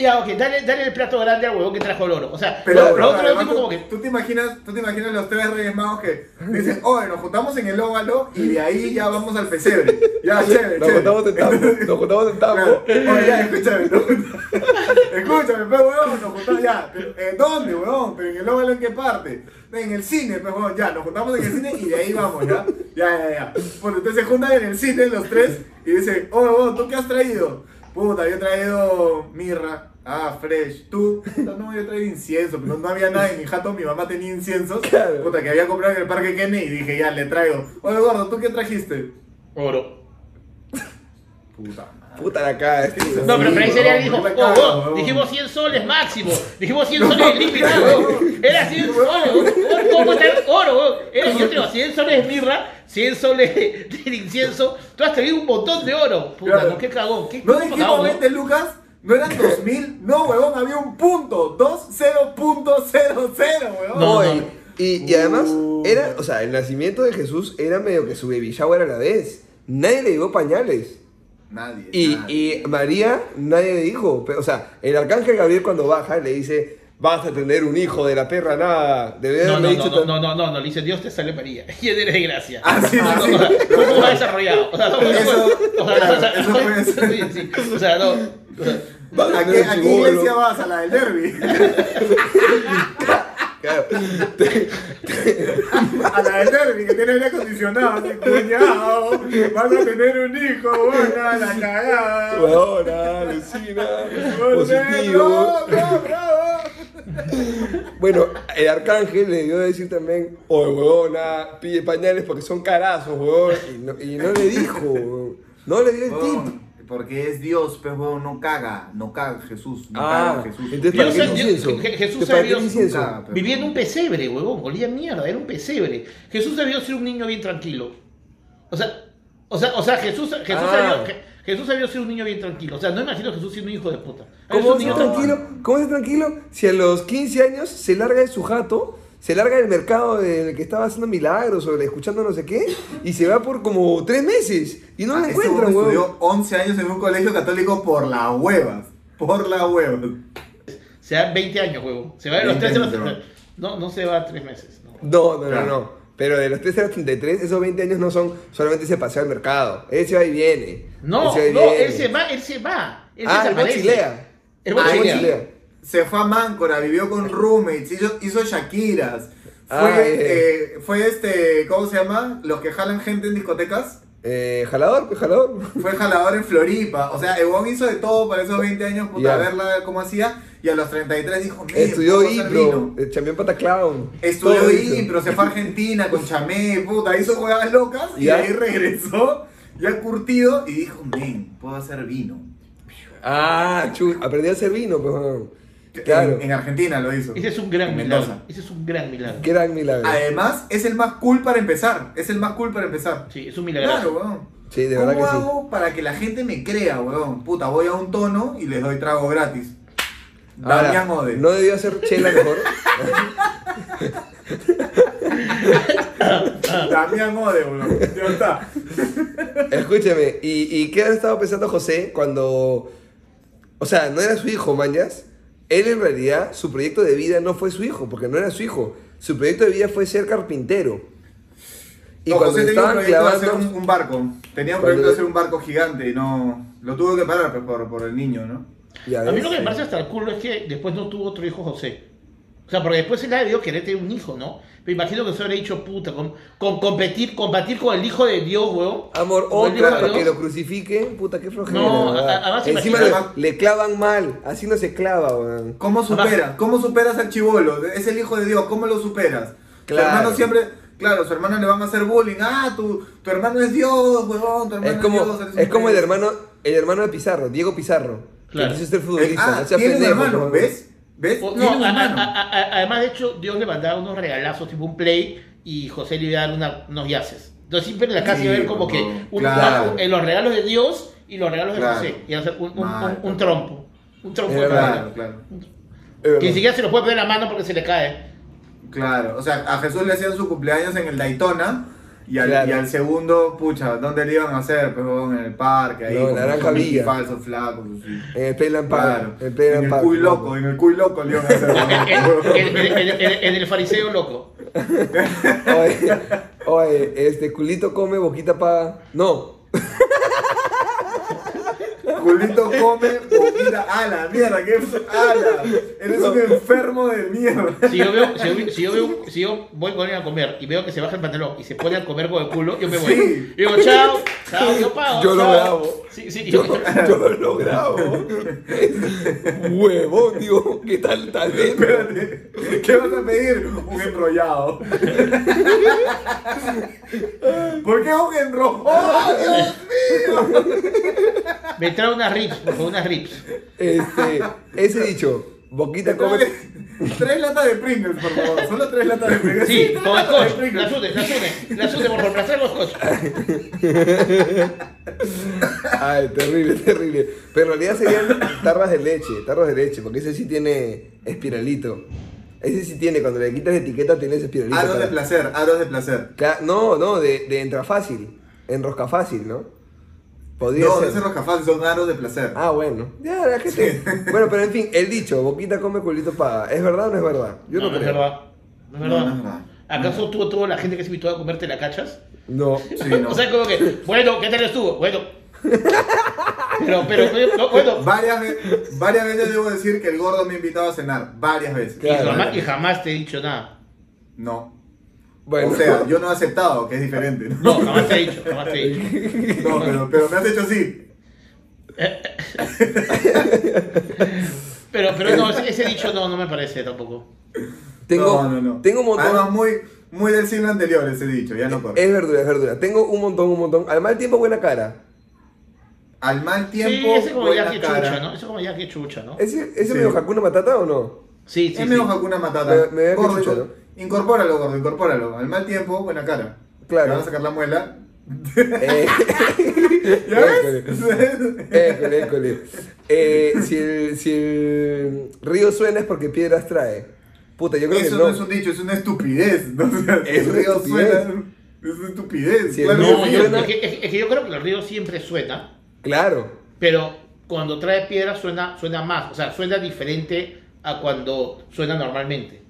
Ya, ok, dale, dale el plato grande al huevón que trajo el oro. O sea, Pero, lo, pero lo otro es además, tipo como que, tú te imaginas, tú te imaginas los tres reyes magos que dicen, oye, nos juntamos en el óvalo y de ahí ya vamos al pesebre. Ya, chévere, Nos chévere. juntamos en tambo. Nos [LAUGHS] juntamos en tambo. Oye, ya, escúchame, juntamos- [LAUGHS] escúchame, pues, huevón, nos juntamos ya. Pero, ¿eh, ¿Dónde, huevón? ¿Pero en el óvalo en qué parte? En el cine, pues, huevón, ya, nos juntamos en el cine y de ahí vamos, ya. Ya, ya, ya. Bueno, entonces se juntan en el cine los tres y dicen, oye, huevón, ¿tú qué has traído? Puta, yo he traído mirra. Ah, fresh. ¿Tú? Puta, no, yo he traído incienso. Pero no había nada en mi jato, mi mamá tenía inciensos. Claro. Puta, que había comprado en el parque Kenny y dije, ya, le traigo. Oye, gordo, ¿tú qué trajiste? oro. Puta Puta la cara. este. No, pero, pero ahí sería dijo, oh, oh, dijimos 100 soles máximo, dijimos 100 soles huevón. era 100 soles. ¿cómo está el oro? Era, yo tengo 100 soles de mirra, 100 soles del [LAUGHS] incienso, tú has traído un montón de oro. Puta, Claro. no, qué cagón, qué ¿No dijimos cagón, ¿no? 20 lucas? ¿No eran 2000? No, huevón, había un punto. 20.00, huevón. No. Y, y además, Uh. era, o sea, el nacimiento de Jesús era medio que su baby shower a la vez. Nadie le dio pañales. Nadie. Y, nadie. y María, nadie le dijo. Pero, O sea, el arcángel Gabriel cuando baja le dice, vas a tener un hijo de la perra nada. Debe No, no, dicho no, tan- no, no, no, no, le dice Dios te sale María, y él de gracia. Ah, sí, No, sí. no, no, ¿Cómo va desarrollado? O sea, no, Eso- o sea, claro, o sea, eso puede ser. sí, sí, o sea, no. o sea, Vas a ¿A qué, iglesia vas? ¿A la del derby? Claro. [LAUGHS] A la derby, que tiene aire acondicionado. así, Cuñado, vas a tener un hijo, buena la cagada. Huevona, alucina, positivo. ¡Bravo, bravo, bravo! Bueno, el arcángel le dio a decir también, oye, huevona, pide pañales porque son carazos, huevón. Y no, y no le dijo, huevón. no le dio el tip. Porque es Dios, pero no caga, no caga Jesús, no Ah, caga Jesús. entonces Dios ¿para qué el es- incienso? Jesús ¿Para es pero- Vivía en un pesebre, huevón, olía mierda, era un pesebre. Jesús debió ser un niño bien tranquilo. O sea, o sea, o sea Jesús, Jesús, Ah. debió, Jesús debió ser un niño bien tranquilo. O sea, no imagino a Jesús siendo un hijo de puta. Es ¿Cómo niño tranquilo? ¿Cómo ser tranquilo si a los 15 años se larga de su jato, se larga del mercado en el que estaba haciendo milagros o escuchando no sé qué y se va por como tres meses y no la Este huevón encuentran, weón. estudió 11 años en un colegio católico por las huevas. Por las huevas. Se dan 20 años, huevo. Se va de los 20 13 años, meses. No, no se va a 3 meses. No. No, no, Claro. no, no. Pero de los 13 a los 33, esos 20 años no son solamente ese paseo al mercado. Él se va y viene. No, Él se va y no, viene. él se va, él se va. Él Ah, se el desaparece. mochilea. El Ah, el mochilea. mochilea. Se fue a Máncora, vivió con roommates, hizo, hizo Shakiras. Fue, Ah, eh. eh, fue este, ¿cómo se llama? Los que jalan gente en discotecas. Eh, jalador, pues jalador. [LAUGHS] Fue jalador en Floripa. O sea, huevón hizo de todo para esos 20 años, puta, Ya. verla cómo hacía. Y a los 33 dijo, "Men, Estudió impro, vino". el champion pataclown. Estudió impro, se fue a Argentina con [LAUGHS] chamé, puta, hizo jugadas locas. Y ahí regresó, ya curtido, y dijo, men, puedo hacer vino. Ah, chu, aprendió a hacer vino, pues. Claro. En, en Argentina lo hizo. Ese es un gran milagro. Ese es un gran milagro. Gran milagro. Además, es el más cool para empezar. Es el más cool para empezar. Sí, es un milagro. Claro, weón. Sí, de ¿Cómo verdad que sí. hago para que la gente me crea, weón? Puta, voy a un tono y les doy trago gratis. Ahora, Damián Ode. ¿No debió hacer chela mejor? [LAUGHS] Damián Ode, weón. Ya está. Escúchame, ¿y, ¿y qué habrá estado pensando José cuando... O sea, no era su hijo, mañas. Él en realidad, su proyecto de vida no fue su hijo, porque no era su hijo. Su proyecto de vida fue ser carpintero. Y No, cuando José tenía un proyecto de hacer clavando... un, un barco. Tenía un proyecto de hacer un barco gigante y no. Lo tuvo que parar pues, por, por el niño, ¿no? Ya A mí lo que me parece hasta el culo es que después no tuvo otro hijo José. O sea, porque después él ha debido querer tener un hijo, ¿no? Pero imagino que se habría dicho, puta, con, con competir, combatir con el hijo de Dios, weón. Amor, otra para que Dios. lo crucifiquen, puta, qué flojera. No, a- además Encima le, le clavan mal, así no se clava, weón. ¿Cómo superas? ¿Cómo superas al chivolo? Es el hijo de Dios, ¿cómo lo superas? Claro. Su hermano siempre, claro, su hermano le van a hacer bullying. Ah, tu, tu hermano es Dios, huevón, tu hermano Es es, como, Dios. eres un es como el hermano, el hermano de Pizarro, Diego Pizarro. Claro. Que quiso ser futbolista, Ah, no sea tiene un pendejo, hermano, weón. ¿ves? ¿Ves? Tiene a- a- a- además, de hecho, Dios le mandaba unos regalazos, tipo un play, y José le iba a dar una- unos yaces. Entonces siempre en la casa Sí, iba a ver como no, que un- claro. un- en los regalos de Dios y los regalos de Claro. José. Y hacer un, un- un- trompo. Un trompo de regalo. Claro, Que ni siquiera se lo puede poner en la mano porque se le cae. Claro, o sea, a Jesús le hacían su cumpleaños en el Daytona y al, Claro. y al segundo, pucha, ¿dónde le iban a hacer? Pues en el parque, ahí No, en con Naranja Villa. falsos, flacos, así. En el Playland Park. Claro, En el en el cuy loco, en el cuy loco le iban a hacer. [LAUGHS] en, en- en- en- en el fariseo loco. [LAUGHS] Oye, oye, este culito come, boquita paga. No. Culito come, poquita, ala, mierda, que ala, eres un enfermo de mierda. Si yo veo, si yo, si yo veo, si yo voy con él a comer y veo que se baja el pantalón y se pone a comer con el culo, yo me voy. Sí. Y digo, chao, chao, yo pago. Yo lo chao. grabo. Sí, sí, Yo, yo, yo lo grabo. Huevón, digo, ¿qué tal tal vez? Espérate, ¿qué vas a pedir? Un enrollado. ¿Por qué un enrollado? ¡Oh, Dios mío! me trae unas rips, por favor, unas rips. Este, ese dicho, boquita come. Tres latas de Pringles, por favor. Solo tres latas de Pringles. Sí, tres con el de coche, la Pringles. sube, la sube, la sube, por placer los coches. Ay, terrible, terrible. Pero en realidad serían tarras de leche, tarros de leche, porque ese sí tiene espiralito. Ese sí tiene, cuando le quitas la etiqueta, tienes espiralito. Aros de para- placer, aros de placer. No, no, de, de entra fácil. Enrosca fácil, ¿no? Podría No, ser. ese roscafaz son aros de placer. Ah, bueno. Ya, la gente. [LAUGHS] Bueno, pero en fin, el dicho, boquita come, culito paga. ¿Es verdad o no es verdad? Yo no, no, es creo. verdad. No es No, verdad. no es verdad. ¿Acaso tuvo toda la gente que se invitó a comerte la cachas? No. Sí, [LAUGHS] no. O sea, como que, bueno, ¿qué tal estuvo? Bueno. Pero, pero, no, bueno. Varias, varias veces debo decir que el gordo me ha invitado a cenar. Varias veces. Y jamás, y jamás te he dicho nada. No. Bueno. O sea, yo no he aceptado, que es diferente. ¿no? No, jamás te he dicho, jamás te he dicho. [LAUGHS] No, pero, pero me has hecho así. [LAUGHS] Pero, pero no, ese, dicho no, no me parece tampoco. tengo, no, no, no. tengo un montón. Además, muy, muy del siglo anterior ese dicho, ya no corre. Es verdura, es verdura. Tengo un montón, un montón. Al mal tiempo, buena cara. Al mal Sí, tiempo, ese como ya buena que cara. chucha, ¿no? Ese como ya que chucha, ¿no? ¿Ese, ese Sí. medio Hakuna Matata o no? Sí, sí, es medio sí. Hakuna Matata. Me- me gordo, chucha, Incorpóralo, gordo, incorpóralo. Al mal tiempo, buena cara. Claro. Te van a sacar la muela. Eh, [LAUGHS] ¿Ya ves? école, école. Eh, si, el, si el río suena es porque piedras trae. Puta, yo creo Eso que no. no. es un dicho, es una estupidez. ¿no? [LAUGHS] O sea, Es el río estupidez. suena. Es una estupidez. Claro No, sí. yo- suena- es, que, es- es que yo creo que el río siempre suena, Claro. pero cuando trae piedra suena, suena más, o sea, suena diferente a cuando suena normalmente.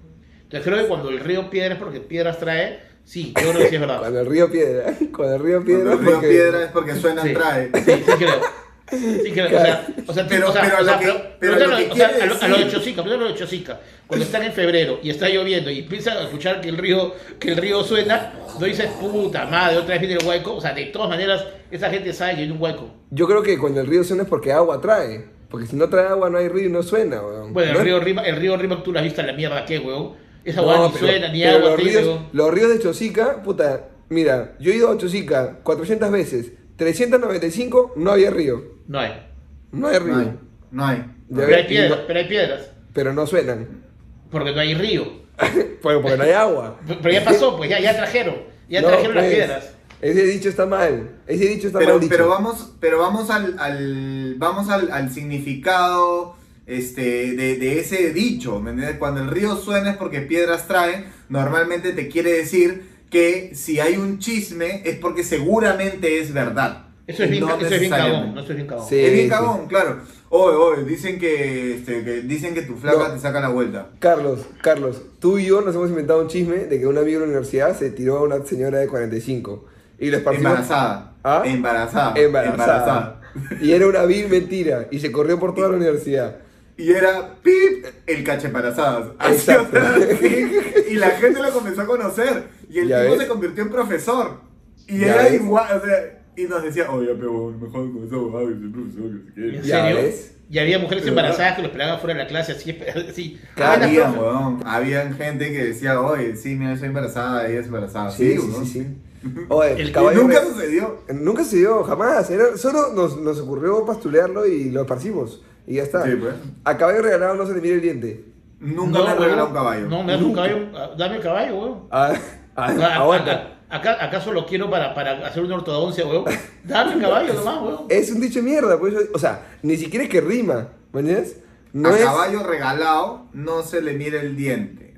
Entonces creo que cuando el río piedra es porque piedras trae, sí, yo creo que sí es verdad. [LAUGHS] Cuando el río piedra. Cuando el río piedra. Cuando el río porque- piedra es porque suena Sí. trae. Sí, sí creo. Sí creo, o sea, o sea, Pero- o sea, pero o sea, lo que- pero- pero pero lo o que sea, quiere a lo- a lo de Chosica, primero lo de Chosica, cuando están en febrero y está lloviendo y empiezan a escuchar que el río, que el río suena, no dices puta madre, otra vez viene el hueco, o sea, de todas maneras, esa gente sabe que hay un hueco. Yo creo que cuando el río suena es porque agua trae. Porque si no trae agua no hay río y no suena, weón. Bueno, ¿No? el río Rima, el río Rima, tú lo has visto en la mierda que, huevón. Esa No, hueá ni pero- suena, ni pero agua, los ríos, los ríos de Chosica, puta, mira, yo he ido a Chosica 400 veces, 395 no había río. No hay. No hay río. No hay. No hay. Pero hay piedras, no- pero hay piedras. pero no suenan. Porque no hay río. [LAUGHS] Porque, porque no hay agua. [LAUGHS] Pero ya pasó, pues ya, ya trajeron. Ya No, trajeron las pues, piedras. Ese dicho está mal. Ese dicho está Pero, mal dicho. pero vamos, pero vamos al, al vamos al, al significado este, de, de ese dicho. ¿me entiendes? Cuando el río suena es porque piedras trae, normalmente te quiere decir que si hay un chisme es porque seguramente es verdad. Eso es bien, No eso es bien cagón. necesariamente. No, eso es bien cagón. Sí. Es bien cagón, claro. Oye, oye, dicen que, este, que dicen que tu flaca No. te saca la vuelta. Carlos, Carlos, tú y yo nos hemos inventado un chisme de que un amigo de la universidad se tiró a una señora de 45 y lo esparcimos. Embarazada. ¿Ah? Embarazada. Embarazada. Y era una vil mentira y se corrió por toda la universidad. Y era pip el cache embarazadas. Así, Exacto. [LAUGHS] Y la gente lo comenzó a conocer. Y el tipo ves. se convirtió en profesor. Y era ves. igual, o sea, y nos decía, oye, pero mejor con esa abogado y soy profesor, que se ¿En quiere. Ya serio? ves. Y había mujeres De embarazadas que los esperaban fuera de la clase, así, [LAUGHS] así. Claro, Ah, profe. weón. Habían gente que decía, oye, sí, mira, soy embarazada, ella es embarazada. Sí, sí, sí, sí. [LAUGHS] Oye, El- caballo nunca sucedió. Nunca se dio, jamás. Era, solo nos, nos ocurrió pastulearlo y lo esparcimos. Y ya está. Sí, pues. A caballo regalado no se le mira el diente. Nunca No, me regalado un caballo. No, me das un caballo. ah, Dame el caballo, weón. Ah, ah, aguanta. Acá, acaso lo quiero para, para hacer una ortodoncia, weón. Dame el caballo nomás, weón. Es un dicho de mierda, pues, o sea, ni siquiera es que rima, ¿me entiendes? No a es, caballo regalado no se le mira el diente.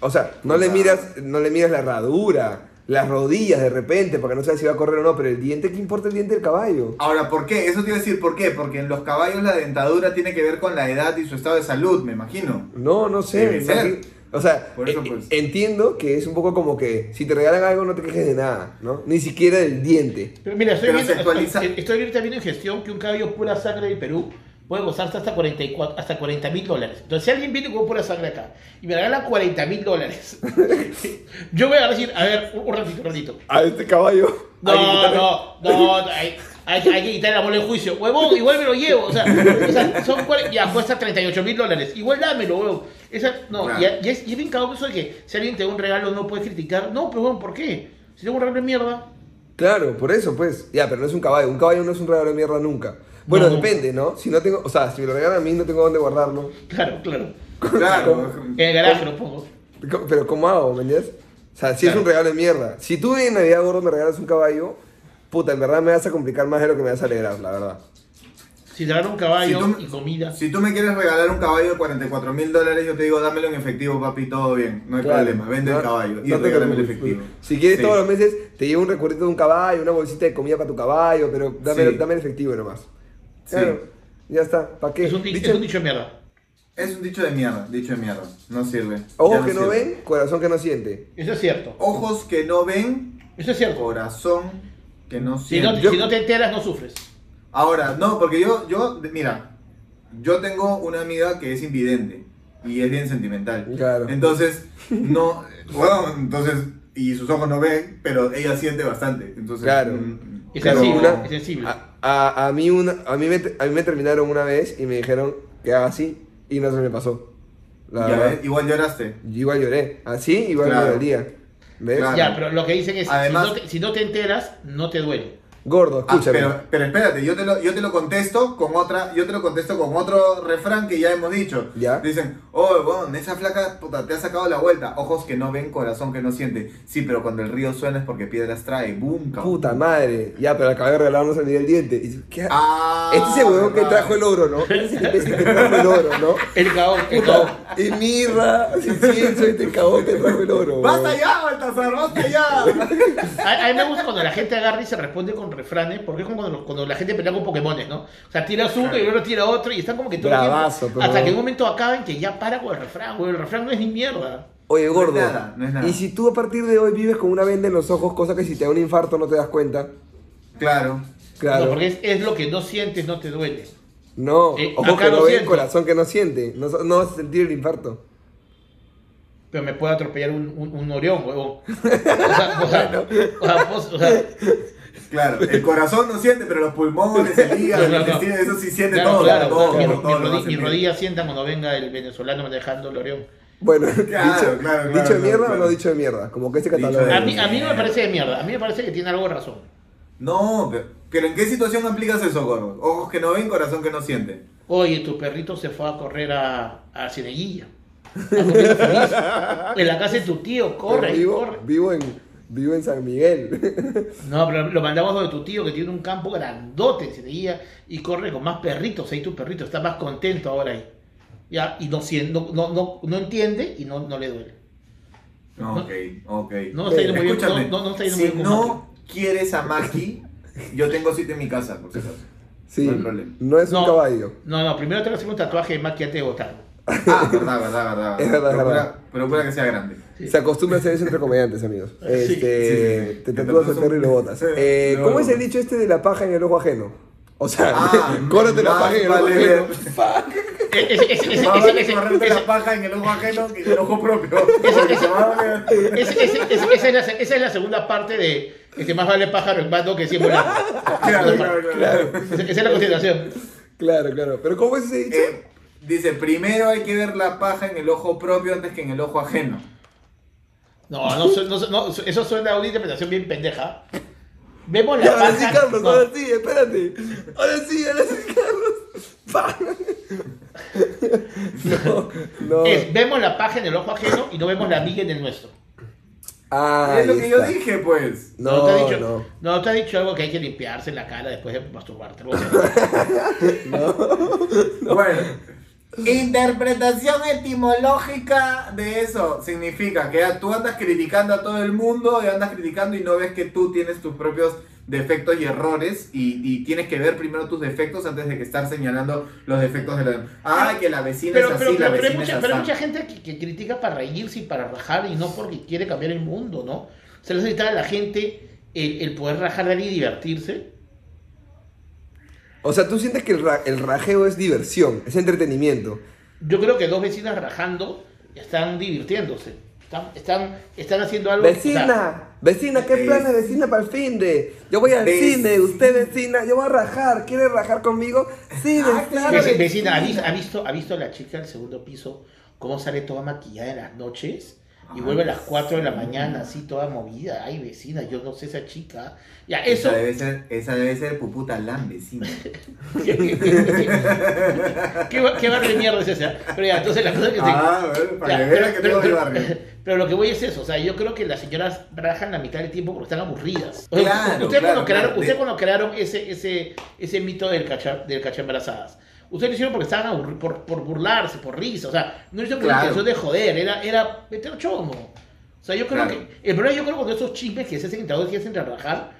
O sea, no le miras, no le miras la herradura, las rodillas de repente, porque no sabes si va a correr o no, pero el diente, ¿qué importa el diente del caballo? Ahora, ¿por qué? Eso te iba a decir, ¿por qué? Porque en los caballos la dentadura tiene que ver con la edad y su estado de salud, me imagino. No, no sé. O sea, Por eso, eh, pues. entiendo que es un poco como que si te regalan algo no te quejes de nada, ¿no? Ni siquiera del diente. Pero mira, estoy Pero viendo, actualiza. estoy, viendo en gestión que un caballo pura sangre del Perú puede costar hasta 44, hasta 40 mil dólares. Entonces, si alguien viene con pura sangre acá y me regala 40 mil dólares, [LAUGHS] yo voy a decir, a ver, un, un ratito, un ratito. A este caballo. No, quitarle- no, no, [LAUGHS] hay, hay, hay que quitar la bola en juicio. Huevón, igual me lo llevo. O sea, o sea, son cuare- ya cuesta 38 mil dólares. Igual dámelo, huevón. Esa, no, Claro. y, y es, y es bien cagado eso de que si alguien te da un regalo no puedes criticar. No, pero huevón, ¿por qué? Si tengo un regalo de mierda. Claro, por eso, pues. Ya, pero no es un caballo. Un caballo no es un regalo de mierda nunca. Bueno, No, no. depende, ¿no? Si no tengo, o sea, si me lo regalan a mí no tengo dónde guardarlo. Claro, claro. Claro. En el garaje lo pongo. Pero ¿cómo hago, me entiendes? O sea, si es Claro. un regalo de mierda. Si tú en Navidad gordo me regalas un caballo, puta, en verdad me vas a complicar más de lo que me vas a alegrar, la verdad. Si te dan un caballo Si tú- y comida. Si tú me quieres regalar un caballo de 44 mil dólares, yo te digo, dámelo en efectivo, papi, todo bien. No hay Claro. problema. Vende No- el caballo y no te regálame el efectivo. Si quieres Sí. todos los meses, te llevo un recuerdito de un caballo, una bolsita de comida para tu caballo, pero dame, Sí. dame el efectivo nomás. Sí. Ya está. ¿Para qué? Es un, di- Dicho- es un dicho de mierda. Es un dicho de mierda, dicho de mierda. No sirve. Ojos que no sirve. ven, corazón que no siente. Eso es cierto. Ojos que no ven, Eso es cierto. corazón que no Si no, siente. Yo- si no te enteras, no sufres. Ahora, no, porque yo, yo, mira, yo tengo una amiga que es invidente y es bien sentimental. Claro. Entonces, no, [LAUGHS] bueno, entonces, y sus ojos no ven, pero ella siente bastante. Entonces, Claro. mm, Es Claro, sensible. una- es sensible. A, a- a mí una, a, mí me, a mí me terminaron una vez y me dijeron que haga así y no se me pasó. La ya ves, igual lloraste. Yo igual lloré. Así igual Claro. me dolía. ¿Ves? Claro. Ya, pero lo que dicen es, Además- si, no te, si no te enteras, no te duele. Gordo, Ah, escúchame. pero, pero espérate, yo te, lo, yo te lo contesto con otra, yo te lo contesto con otro refrán que ya hemos dicho. Ya. Dicen, oh, bueno, esa flaca puta, te ha sacado la vuelta. Ojos que no ven, corazón que no siente. Sí, pero cuando el río suena es porque piedras trae. Boom, cabrón. Puta madre. Ya, pero acabé de regalarnos el Miguel Diente. Y ¿qué? Ah, este es el huevón que trajo el oro, ¿no? Este es el imbécil que trajo el oro, ¿no? [LAUGHS] El caón, el Puta, caón. y mirra, incienso, este cagón que trajo el oro. ¡Basta ya, Baltasar! ¡Basta ya! [LAUGHS] A, a mí me gusta cuando la gente agarra y se responde con refranes, porque es como cuando, cuando la gente pelea con Pokémones, ¿no? O sea, tiras uno y luego tira otro y están como que todo el tiempo- Bravazo, pero- Hasta que en un momento acaben que ya para con el refrán, güey. El refrán no es ni mierda. Oye, No es gordo. nada, no es nada. Y si tú a partir de hoy vives con una venda en los ojos, cosa que si te da un infarto no te das cuenta. Claro. Claro. No, porque es, es lo que no sientes, no te duele. No, Eh, ojo acá que no ve, siento. corazón que no siente. No, no vas a sentir el infarto. Pero me puede atropellar un, un, un orión, huevón. [LAUGHS] O sea, o sea, o sea, vos- o sea, Claro, el corazón no siente, pero los pulmones, el hígado, [LAUGHS] No, el no, no. intestino, eso sí siente claro, todo. claro, todo, claro. Mi, todo rodilla sienta cuando venga el venezolano manejando el orión. Bueno, Claro, dicho, claro, claro, ¿dicho de mierda claro. o no dicho de mierda? Como que este catálogo. A mí, a mí no me parece de mierda, a mí me parece que tiene algo de razón. No, pero, pero ¿en qué situación aplicas eso, gordo? Ojos que no ven, corazón que no siente. Oye, tu perrito se fue a correr a, a. [LAUGHS] En la casa de tu tío, corre, Pero vivo, corre. vivo en vivo en San Miguel. [LAUGHS] No, pero lo mandamos donde tu tío que tiene un campo grandote en Cieneguilla y corre con más perritos. Ahí tu perrito está más contento ahora ahí. Ya, y no, no, no, no, no entiende y no, no le duele. Ok, ok. No está yendo muy bien. Escúchame, No, no, no está yendo si muy bien con no quieres a Maki, yo tengo sitio en mi casa, por si acaso. Sí, No hay problema. no es un No. caballo. No, no, primero te voy a hacer un tatuaje de Maki antes de votar. Ah, verdad, verdad, verdad. Es verdad, es Procura- verdad. Procura que sea grande. Sí. Se acostumbra a hacer eso entre comediantes, amigos. [LAUGHS] Este, sí, sí. Te tatúas el tatúas perro y lo botas. [LAUGHS] Eh, no, ¿Cómo es no. el dicho este de la paja en el ojo ajeno? O sea, Ah, [LAUGHS] córrete la paja en el ojo ajeno. Fuck. Más vale correrte la paja en el ojo ajeno que en el ojo propio. Esa es la segunda parte de que más vale pájaro en mano que cien volando. Claro, claro, claro. Esa esa es la consideración. Claro, claro. Pero ¿cómo es ese dicho? Eh, dice, primero hay que ver la paja en el ojo propio antes que en el ojo ajeno. No, no, no, no, eso suena a una interpretación bien pendeja. Vemos la ya, ahora sí. Carlos, no, ahora sí, espérate. Ahora sí, ahora sí, Carlos. [LAUGHS] No, no. es, vemos la paja en el ojo ajeno y no vemos la miga en el nuestro. Ah, es lo que yo está. dije, pues. No, te ha dicho, no. no te ha dicho algo que hay que limpiarse la cara después de masturbarte. [LAUGHS] así. Bueno. Interpretación etimológica de eso significa que tú andas criticando a todo el mundo y andas criticando y no ves que tú tienes tus propios defectos y errores y, y tienes que ver primero tus defectos antes de que estar señalando los defectos de la Ay, que la vecina Pero, es así, pero, pero, la pero hay vecina mucha, es pero hay así. mucha gente que, que critica para reírse y para rajar y no porque quiere cambiar el mundo, ¿no? Se le necesita a la gente el, el poder rajar de alguien y divertirse. O sea, tú sientes que el, ra- el rajeo es diversión, es entretenimiento. Yo creo que dos vecinas rajando están divirtiéndose. Están, están, están haciendo algo. o sea, Vecina, vecina, ¿qué Es- planes vecina para el fin de? Yo voy al Vecina. cine, usted vecina, yo voy a rajar, ¿quiere rajar conmigo? Sí, Ah, vecina. claro. Veci- vecina, ¿ha visto, ha, visto, ¿ha visto la chica del segundo piso cómo sale toda maquillada en las noches? Y vuelve a las 4 de la mañana así toda movida. Ay, vecina, yo no sé esa chica. Ya, eso. Esa debe ser, esa debe ser Puputa Lam, vecina. [LAUGHS] ¿Qué, ba- qué barrio de mierda es ese? Pero ya, entonces la cosa que. Ah, bueno, para Ya, que vean que pero- tengo pero- barrio. [LAUGHS] pero lo que voy es eso, o sea, yo creo que las señoras rajan la mitad del tiempo porque están aburridas. O sea, Claro, ustedes, claro, cuando crearon, ustedes cuando crearon ese, ese, ese mito del cachar, del cachar embarazadas, ustedes lo hicieron porque estaban por, por burlarse, por risa, o sea, no lo hicieron la Claro. intención de joder, era, era meter chomo. O sea, yo creo Claro. que, el problema yo creo que cuando esos chismes que se hacen entre dos y hacen de rajar,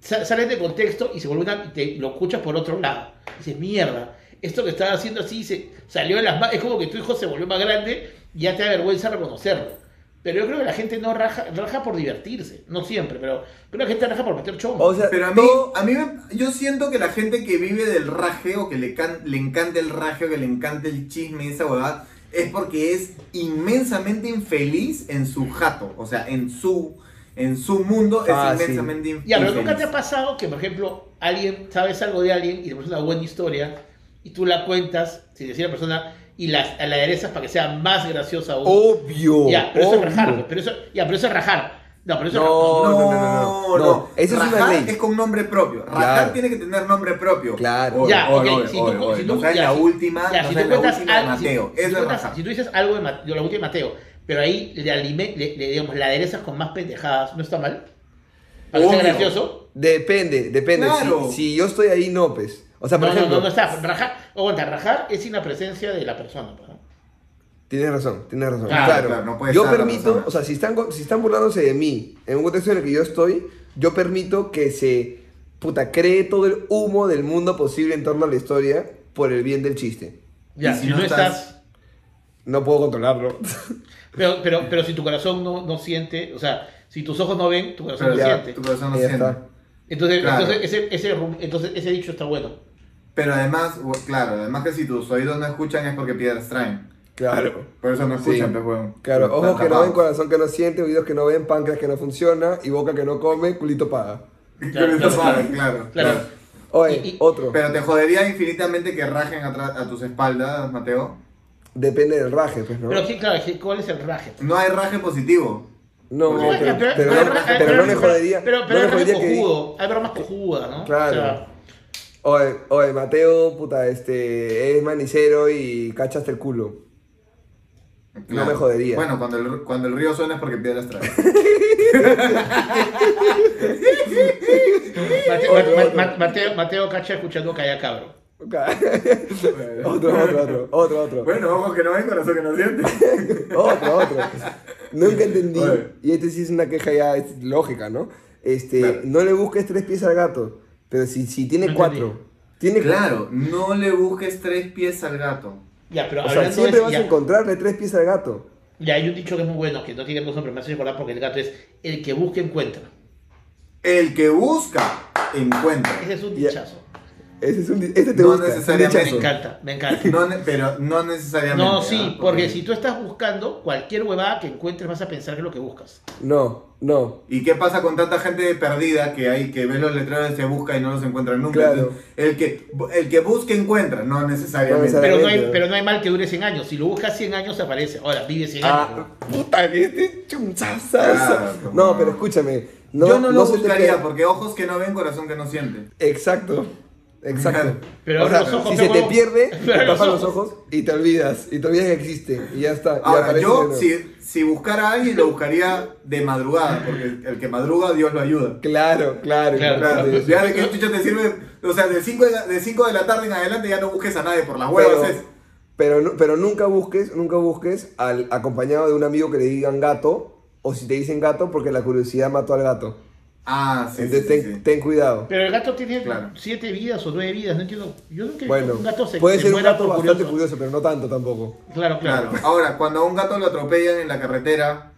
sa- salen de contexto y se vuelven a, y te lo escuchas por otro lado. Y dices, mierda, esto que estaba haciendo así se salió de las manos. Es como que tu hijo se volvió más grande y ya te da vergüenza reconocerlo. Pero yo creo que la gente no raja, raja por divertirse. No siempre, pero creo que la gente raja por meter chomo. O sea, Pero a mí, todo- a mí me- yo siento que la gente que vive del rajeo, que le, can- le encanta el rajeo, que le encanta el chisme y esa huevada, es porque es inmensamente infeliz en su jato. O sea, en su, en su mundo Ah, es sí. inmensamente in- ya, pero infeliz. nunca te ha pasado que, por ejemplo, alguien, sabes algo de alguien y te parece una buena historia y tú la cuentas, sin decir a la persona, y la, la aderezas para que sea más graciosa aún. obvio. Ya, pero eso es obvio. rajar, pero eso, ya, pero eso es rajar. No, pero eso No, es no, no, no, no. No, esa es una ley. es con nombre propio. Rajar Claro. tiene que tener nombre propio. Claro. Oye, Ya, oye, ok, oye, si tú- oye, si oye, tú- no ya, la si- última, Ya, no si tú la cuentas algo, si- Mateo. si, Eso es cuentas- si tú dices algo de, Ma- de la última de Mateo, pero ahí le, alime- le, le- digamos, la aderezas con más pendejadas, ¿no está mal? Para que sea Obvio. gracioso. Depende, depende. Claro. Si, si yo estoy ahí, no, pues. O sea, por No, no, ejemplo. no, no está. Rajar, aguanta, rajar es sin la presencia de la persona. pues, ¿no? Tienes razón, tienes razón. Claro, Claro, claro, no puede yo permito, o sea, si están, si están burlándose de mí en un contexto en el que yo estoy, yo permito que se, puta, cree todo el humo del mundo posible en torno a la historia por el bien del chiste. Ya, si, si no no estás... estás- No puedo controlarlo. Pero, pero, pero si tu corazón no, no siente, o sea, si tus ojos no ven, tu corazón Pero no ya, siente. tu corazón no Ya siente. está. Entonces, Claro. entonces, ese, ese, rum- entonces ese dicho está bueno. Pero además, claro, además que si tus oídos no escuchan es porque piedras traen. Claro. Por eso no escuchan, Sí. pues. Claro, ojos que no ven, corazón que no siente, oídos que no ven, páncreas que no funciona y boca que no come, culito paga. Eso saben, claro, Claro. claro. Oye, Y- y- otro. Pero te jodería infinitamente que rajen atrás a tus espaldas, Mateo. Depende del raje, pues, ¿no? Pero sí, claro, ¿cuál es el raje? No hay raje positivo. No, Porque- pero, pero, pero pero- no, pero- pero no me pero- jodería. Pero, no pero me hay raje jodería que cojudo, hay bromas cojudas, ¿no? Claro. O sea, Oye, oye, Mateo, puta, este, es manicero y cachaste el culo. No me jodería. Bueno, cuando el, cuando el río suena es porque piedras traen. [LAUGHS] Mate- Otro, Ma- otro. Ma- Mateo, Mateo cacha escuchando Calla Cabro. Otro, otro, otro, otro, otro. bueno, ojos que no ven, corazón que no siente. [LAUGHS] Otro, otro. Nunca entendí, y este sí es una queja ya es lógica, ¿no? Este, Claro. no le busques tres pies al gato, pero si, si tiene No cuatro, entendí. tiene Claro, no le busques tres pies al gato. Ya, pero O sea, siempre vas ya, a encontrarle tres pies al gato. ya hay un dicho que es muy bueno, que no tiene eso, pero me hace recordar porque el gato es el que busca encuentra. El que busca, encuentra. Ese es un Ya. Dichazo. Ese es un, di- este te No gusta, necesariamente. Me encanta, me encanta. No pero no necesariamente. No, sí, porque si tú estás buscando cualquier huevada que encuentres vas a pensar que es lo que buscas. No, no. ¿Y qué pasa con tanta gente perdida que hay que ve los letreros y se busca y no los encuentra nunca? Claro. Entonces, el que el que busca encuentra, no necesariamente. No Pero no, hay, Claramente. pero no hay mal que dure 100 años. Si lo buscas 100 años aparece. Ahora, vive 100 años. Ah, puta, este chunchazazo. Claro, No, pero escúchame. No, Yo no, lo te buscaría pe- porque ojos que no ven, corazón que no siente. Exacto. Exacto. [LAUGHS] Pero o sea, los ojos, si se te como- pierde, [LAUGHS] te los tapas los ojos. y te olvidas. Y te olvidas que existe. Y ya está. y Ahora, yo si, si buscara a alguien lo buscaría de madrugada, porque el, que madruga Dios lo ayuda. Claro, claro. Claro, Claro, eso. ya de que chucha te sirve, o sea, de 5 de, cinco de la tarde en adelante ya no busques a nadie por las huevas. Pero, es. pero, pero nunca busques, nunca busques al acompañado de un amigo que le digan gato. O si te dicen gato, porque la curiosidad mató al gato. Ah, sí, Entonces sí, ten, sí, sí. ten cuidado. Pero el gato tiene Claro. 7 vidas o 9 vidas, no entiendo. Yo nunca Bueno, que un gato se puede se ser un gato bastante curioso. curioso, pero no tanto tampoco. Claro, claro. Claro. Ahora, cuando a un gato lo atropellan en la carretera,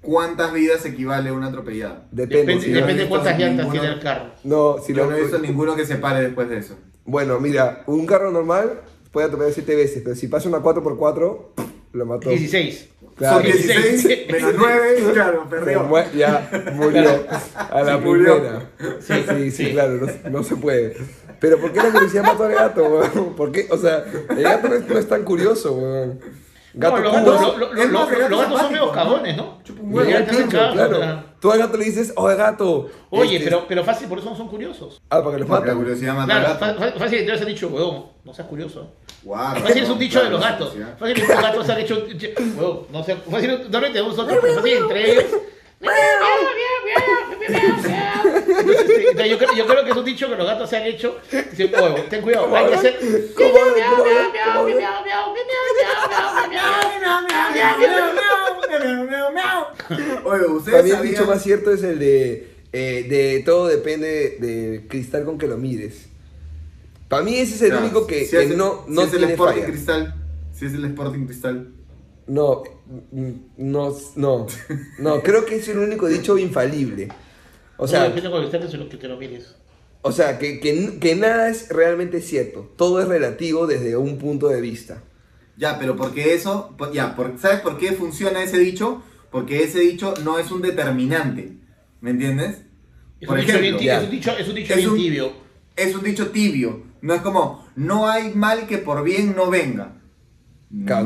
¿cuántas vidas equivale a una atropellada? Depende. Depende, si he cuántas llantas ninguno. tiene el carro. no, si Yo no- no he visto ninguno que se pare después de eso. Bueno, mira, un carro normal puede atropellar 7 veces, pero si pasa una 4x4, lo mató. 16. Claro. Son 16 menos 9, claro, perdió. ya murió a la primera. Sí, sí, sí. claro, no, no se puede. Pero ¿por qué la curiosidad mató al gato, weón? ¿Por qué? O sea, el gato no es, no es tan curioso, weón. Gato no, los cubo. gatos, lo- lo- es lo- más, el lo- gato los gatos son medio ¿no? cagones, ¿no? Ya El pincho, claro. o sea. Tú al gato le dices, oye gato. Oye, Este, pero, pero fácil, por eso no son curiosos. Ah, para que los Porque la maten. curiosidad mata al Claro, gato. fa- fa- fácil te has dicho, weón, no seas curioso. Guau, Fácil es un no, dicho de claro, los gatos. Fácil que los gatos han hecho. Weón, no sé. Fácil, no lo tenemos nosotros, pero fácil entre ellos. Entonces, este, yo, creo, yo creo que es un dicho que los gatos se han hecho. Dicen, ten cuidado, hay que hacer. ¿Cómo Oye, Para ustedes mí el dicho más cierto es el de, eh, de todo depende del cristal con que lo mires. Para mí ese es el Claro, único que, si que es el- no, si no es el Sporting falla. Cristal. Si es el Sporting Cristal. No, mm, no, no, no, creo que es el único dicho infalible. O sea, depende con el instante lo que te lo mires. o sea que, que, que nada es realmente cierto. Todo es relativo desde un punto de vista. Ya, pero porque eso, ya, por- ¿sabes por qué funciona ese dicho? Porque ese dicho no es un determinante, ¿me entiendes? Es Por un, dicho ejemplo, es un dicho, es un dicho Es bien un- tibio. es un dicho tibio, no es como, no hay mal que por bien no venga.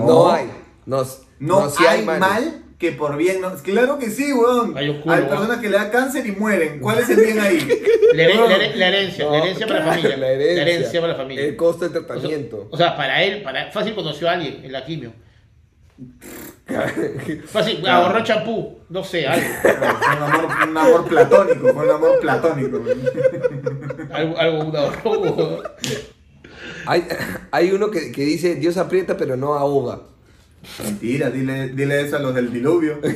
No, hay. No, No, hay mal que por bien no. Claro que sí, weón. Hay weón. personas que le da cáncer y mueren. ¿Cuál es el bien ahí? [LAUGHS] La, her- Weón. la her- la herencia, la herencia para la familia. La herencia. para la familia. El costo del O sea, tratamiento. O sea, para él, para, fácil conoció a alguien en la quimio. [LAUGHS] Fácil, ahorró champú, no sé, algo. Fue un amor, un amor platónico, fue un amor platónico. weón. Algo, algo un ahorro. Hay, hay uno que, que dice, Dios aprieta pero no ahoga. Mentira, dile, dile eso a los del diluvio. [LAUGHS] no.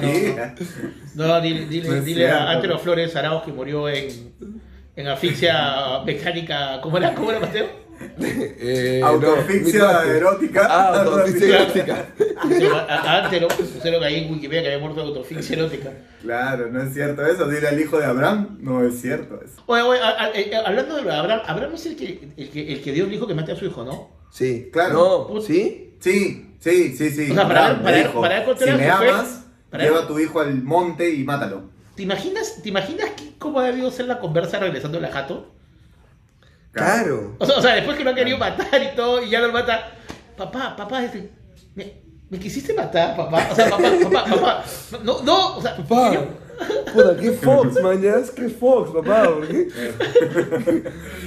Mentira. No, dile, dile, No dile a. Antero Flores Arauz que murió en, en asfixia mecánica. ¿Cómo era? ¿Cómo era, Mateo? Eh, Autoasfixia no, Midwest. erótica. Ah, autoasfixia erótica. A, a Antero pusieron ahí en Wikipedia que había muerto de autoasfixia erótica. Claro, no es cierto eso. Dile al hijo de Abraham. No es cierto eso. Oye, oye, a- a- eh, hablando de Abraham, Abraham es el que, el que, el que Dios dijo que mate a su hijo, ¿no? Sí, Claro. No, ¿sí? Sí, sí, sí, sí. O sea, para- Abraham para- dijo, para controlar si me amas, para lleva a tu hijo al monte y mátalo. ¿Te imaginas, ¿te imaginas que- cómo ha debido ser la conversa regresando a la jato? Claro. O sea, o sea, después que lo han querido matar y todo, y ya lo mata. Papá, papá, este, me, me quisiste matar, papá. O sea, papá, papá, papá. No, no, o sea, Papá. yo- Puta, qué Fox, mañas, qué Fox, papá. ¿por qué?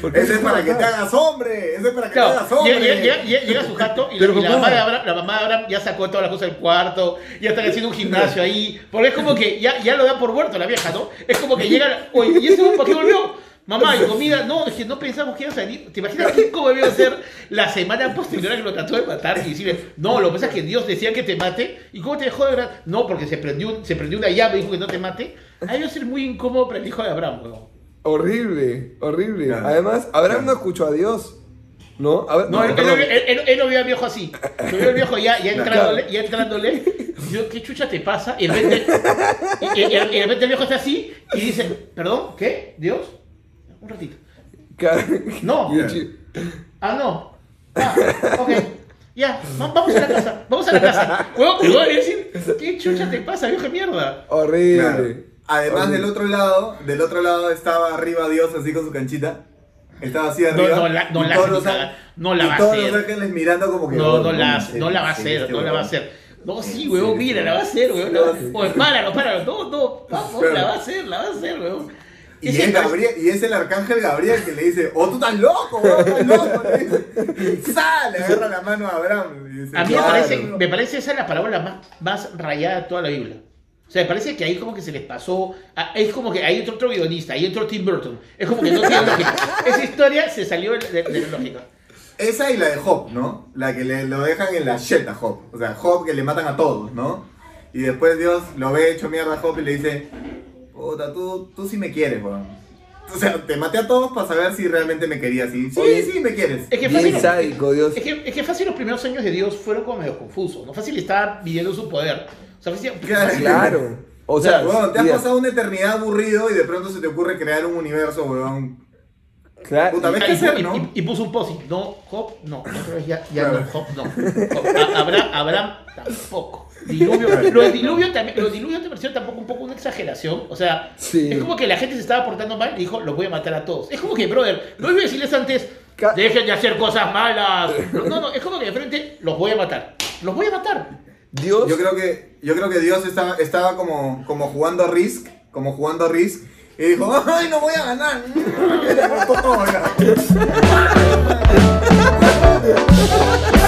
¿Por qué Ese es para que te hagas hombre. Ese es para que te Claro, hagas hombre. llega, llega- llega- llega su jato y, la, Pero y la papá. mamá de Abraham, la mamá de Abraham ya sacó todas las cosas del cuarto, ya están haciendo un gimnasio ahí, porque es como que ya, ya lo dan por muerto la vieja, ¿no? Es como que llega, oye, ¿y ese para qué volvió? Mamá, y comida, no, es que no pensamos que iba a salir. ¿Te imaginas cómo debió ser la semana posterior a que lo trató de matar y decirle, no, lo que pasa es que Dios decía que te mate, ¿y cómo te dejó de verdad? No, porque se prendió, se prendió una llave y dijo que no te mate. Ahí debió ser muy incómodo para el hijo de Abraham, weón. Horrible, horrible. Claro. Además, Abraham no escuchó a Dios. ¿No? A ver, No, él, él, perdón. él- él- él lo vio al viejo así. Lo vio al viejo ya, ya [LAUGHS] entrándole, ya entrándole. Y yo, ¿qué chucha te pasa? Y de repente, y, y- y de repente el viejo está así y dice, ¿perdón? ¿Qué? ¿Dios? Un ratito. No. [LAUGHS] Ah, no. Ah, ok. Ya, va- vamos a la casa. Vamos a la casa. Huevón, te voy a decir, ¿qué chucha te pasa, viejo de mierda? Horrible. Claro. Además Horrible. del otro lado, del otro lado estaba arriba Dios así con su canchita. Estaba así No, arriba. no la- no la todos cagar. No la va a todos hacer. los ángeles mirando como que. No, oh, no la, no la va a hacer, este no la va a hacer. No, sí, huevón, mira, la va a hacer, huevón. la va a hacer. Oye, páralo, páralo. No, no, vamos, la va a hacer, la va a hacer, huevón. Y es, parece- Gabriel, y es el arcángel Gabriel que le dice, oh, tú estás loco, weón, estás loco. Le dice. Sale, agarra la mano a Abraham. y dice, A mí me parece, me parece esa la parábola más, más rayada de toda la Biblia. O sea, me parece que ahí como que se les pasó. a- Es como que ahí entró otro guionista, ahí entró Tim Burton. Es como que no tiene lógica. [LAUGHS] Esa historia se salió de, de- de la lógica. Esa y la de Job, ¿no? La que le, lo dejan en la shit a Job. O sea, Job que le matan a todos, ¿no? Y después Dios lo ve hecho mierda a Job y le dice, puta, tú, tú sí me quieres, weón. O sea, te maté a todos para saber si realmente me querías. Y sí, Oye, sí me quieres. Es que Bien fácil. sádico, Dios. Es que, es que fácil los primeros años de Dios fueron como medio confusos. No fácil estaba viviendo su poder. O sea, fácil, [LAUGHS] Claro. Claro. O sea, Weón, te has pasado una eternidad aburrido y de pronto se te ocurre crear un universo, weón. Claro. Puta, ¿ves y, qué hacer, y- no? y- y puso un post No, Job, no. Otra vez ya, ya Claro. no, Job, no. Abraham, Abraham tampoco. Diluvio, lo de diluvio también, lo de diluvio te pareció tampoco un poco una exageración. O sea, Sí. es como que la gente se estaba portando mal y dijo, los voy a matar a todos. Es como que, brother, no iba a decirles antes, dejen de hacer cosas malas. No, no, no, es como que de frente, los voy a matar. Los voy a matar. Dios. Yo creo que, yo creo que Dios estaba, estaba como, como jugando a Risk, como jugando a Risk, y dijo, ¡ay, no voy a ganar! [LAUGHS]